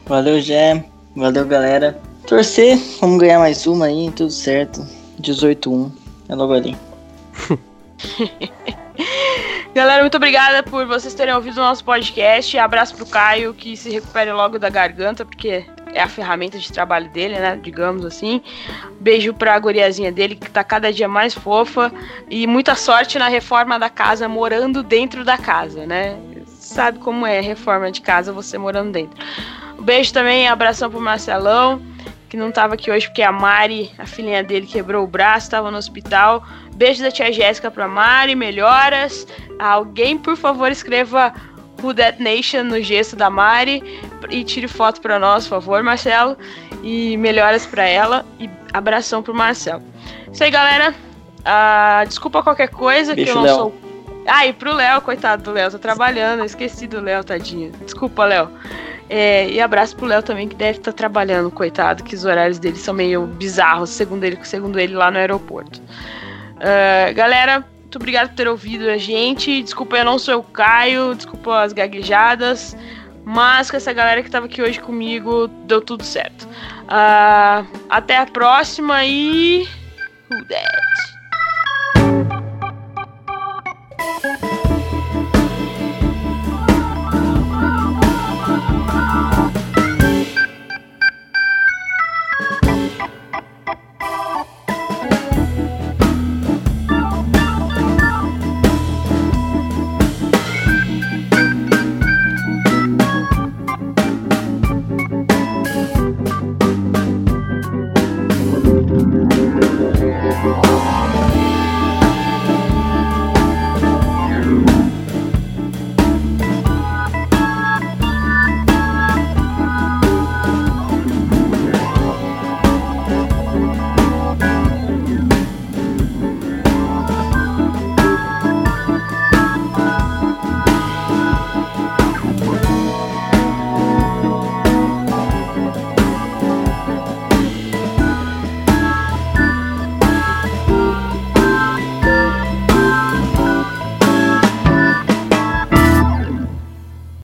Valeu, Jé. Valeu, galera. Torcer, vamos ganhar mais uma aí, tudo certo. 18-1. É logo ali. Galera, muito obrigada por vocês terem ouvido o nosso podcast. Abraço pro Caio, que se recupere logo da garganta, porque é a ferramenta de trabalho dele, né? Digamos assim. Beijo pra guriazinha dele, que tá cada dia mais fofa. E muita sorte na reforma da casa, morando dentro da casa, né? Sabe como é reforma de casa, você morando dentro. Beijo também, abração pro Marcelão, que não tava aqui hoje porque a Mari, a filhinha dele, quebrou o braço, tava no hospital. Beijo da tia Jéssica pra Mari, melhoras. Alguém, por favor, escreva Who That Nation no gesto da Mari e tire foto para nós, por favor, Marcelo. E melhoras para ela e abração pro Marcelo. Isso aí, galera. Uh, desculpa qualquer coisa Beijo, que eu não Léo. sou. Ah, e pro Léo, coitado do Léo, tô trabalhando, esqueci do Léo, tadinho. Desculpa, Léo. É, e abraço pro Léo também, que deve estar trabalhando, coitado, que os horários dele são meio bizarros, segundo ele, segundo ele lá no aeroporto. Uh, galera, muito obrigado por ter ouvido a gente. Desculpa, eu não sou o Caio, desculpa as gaguejadas. Mas com essa galera que tava aqui hoje comigo, deu tudo certo. Uh, até a próxima e. Who that?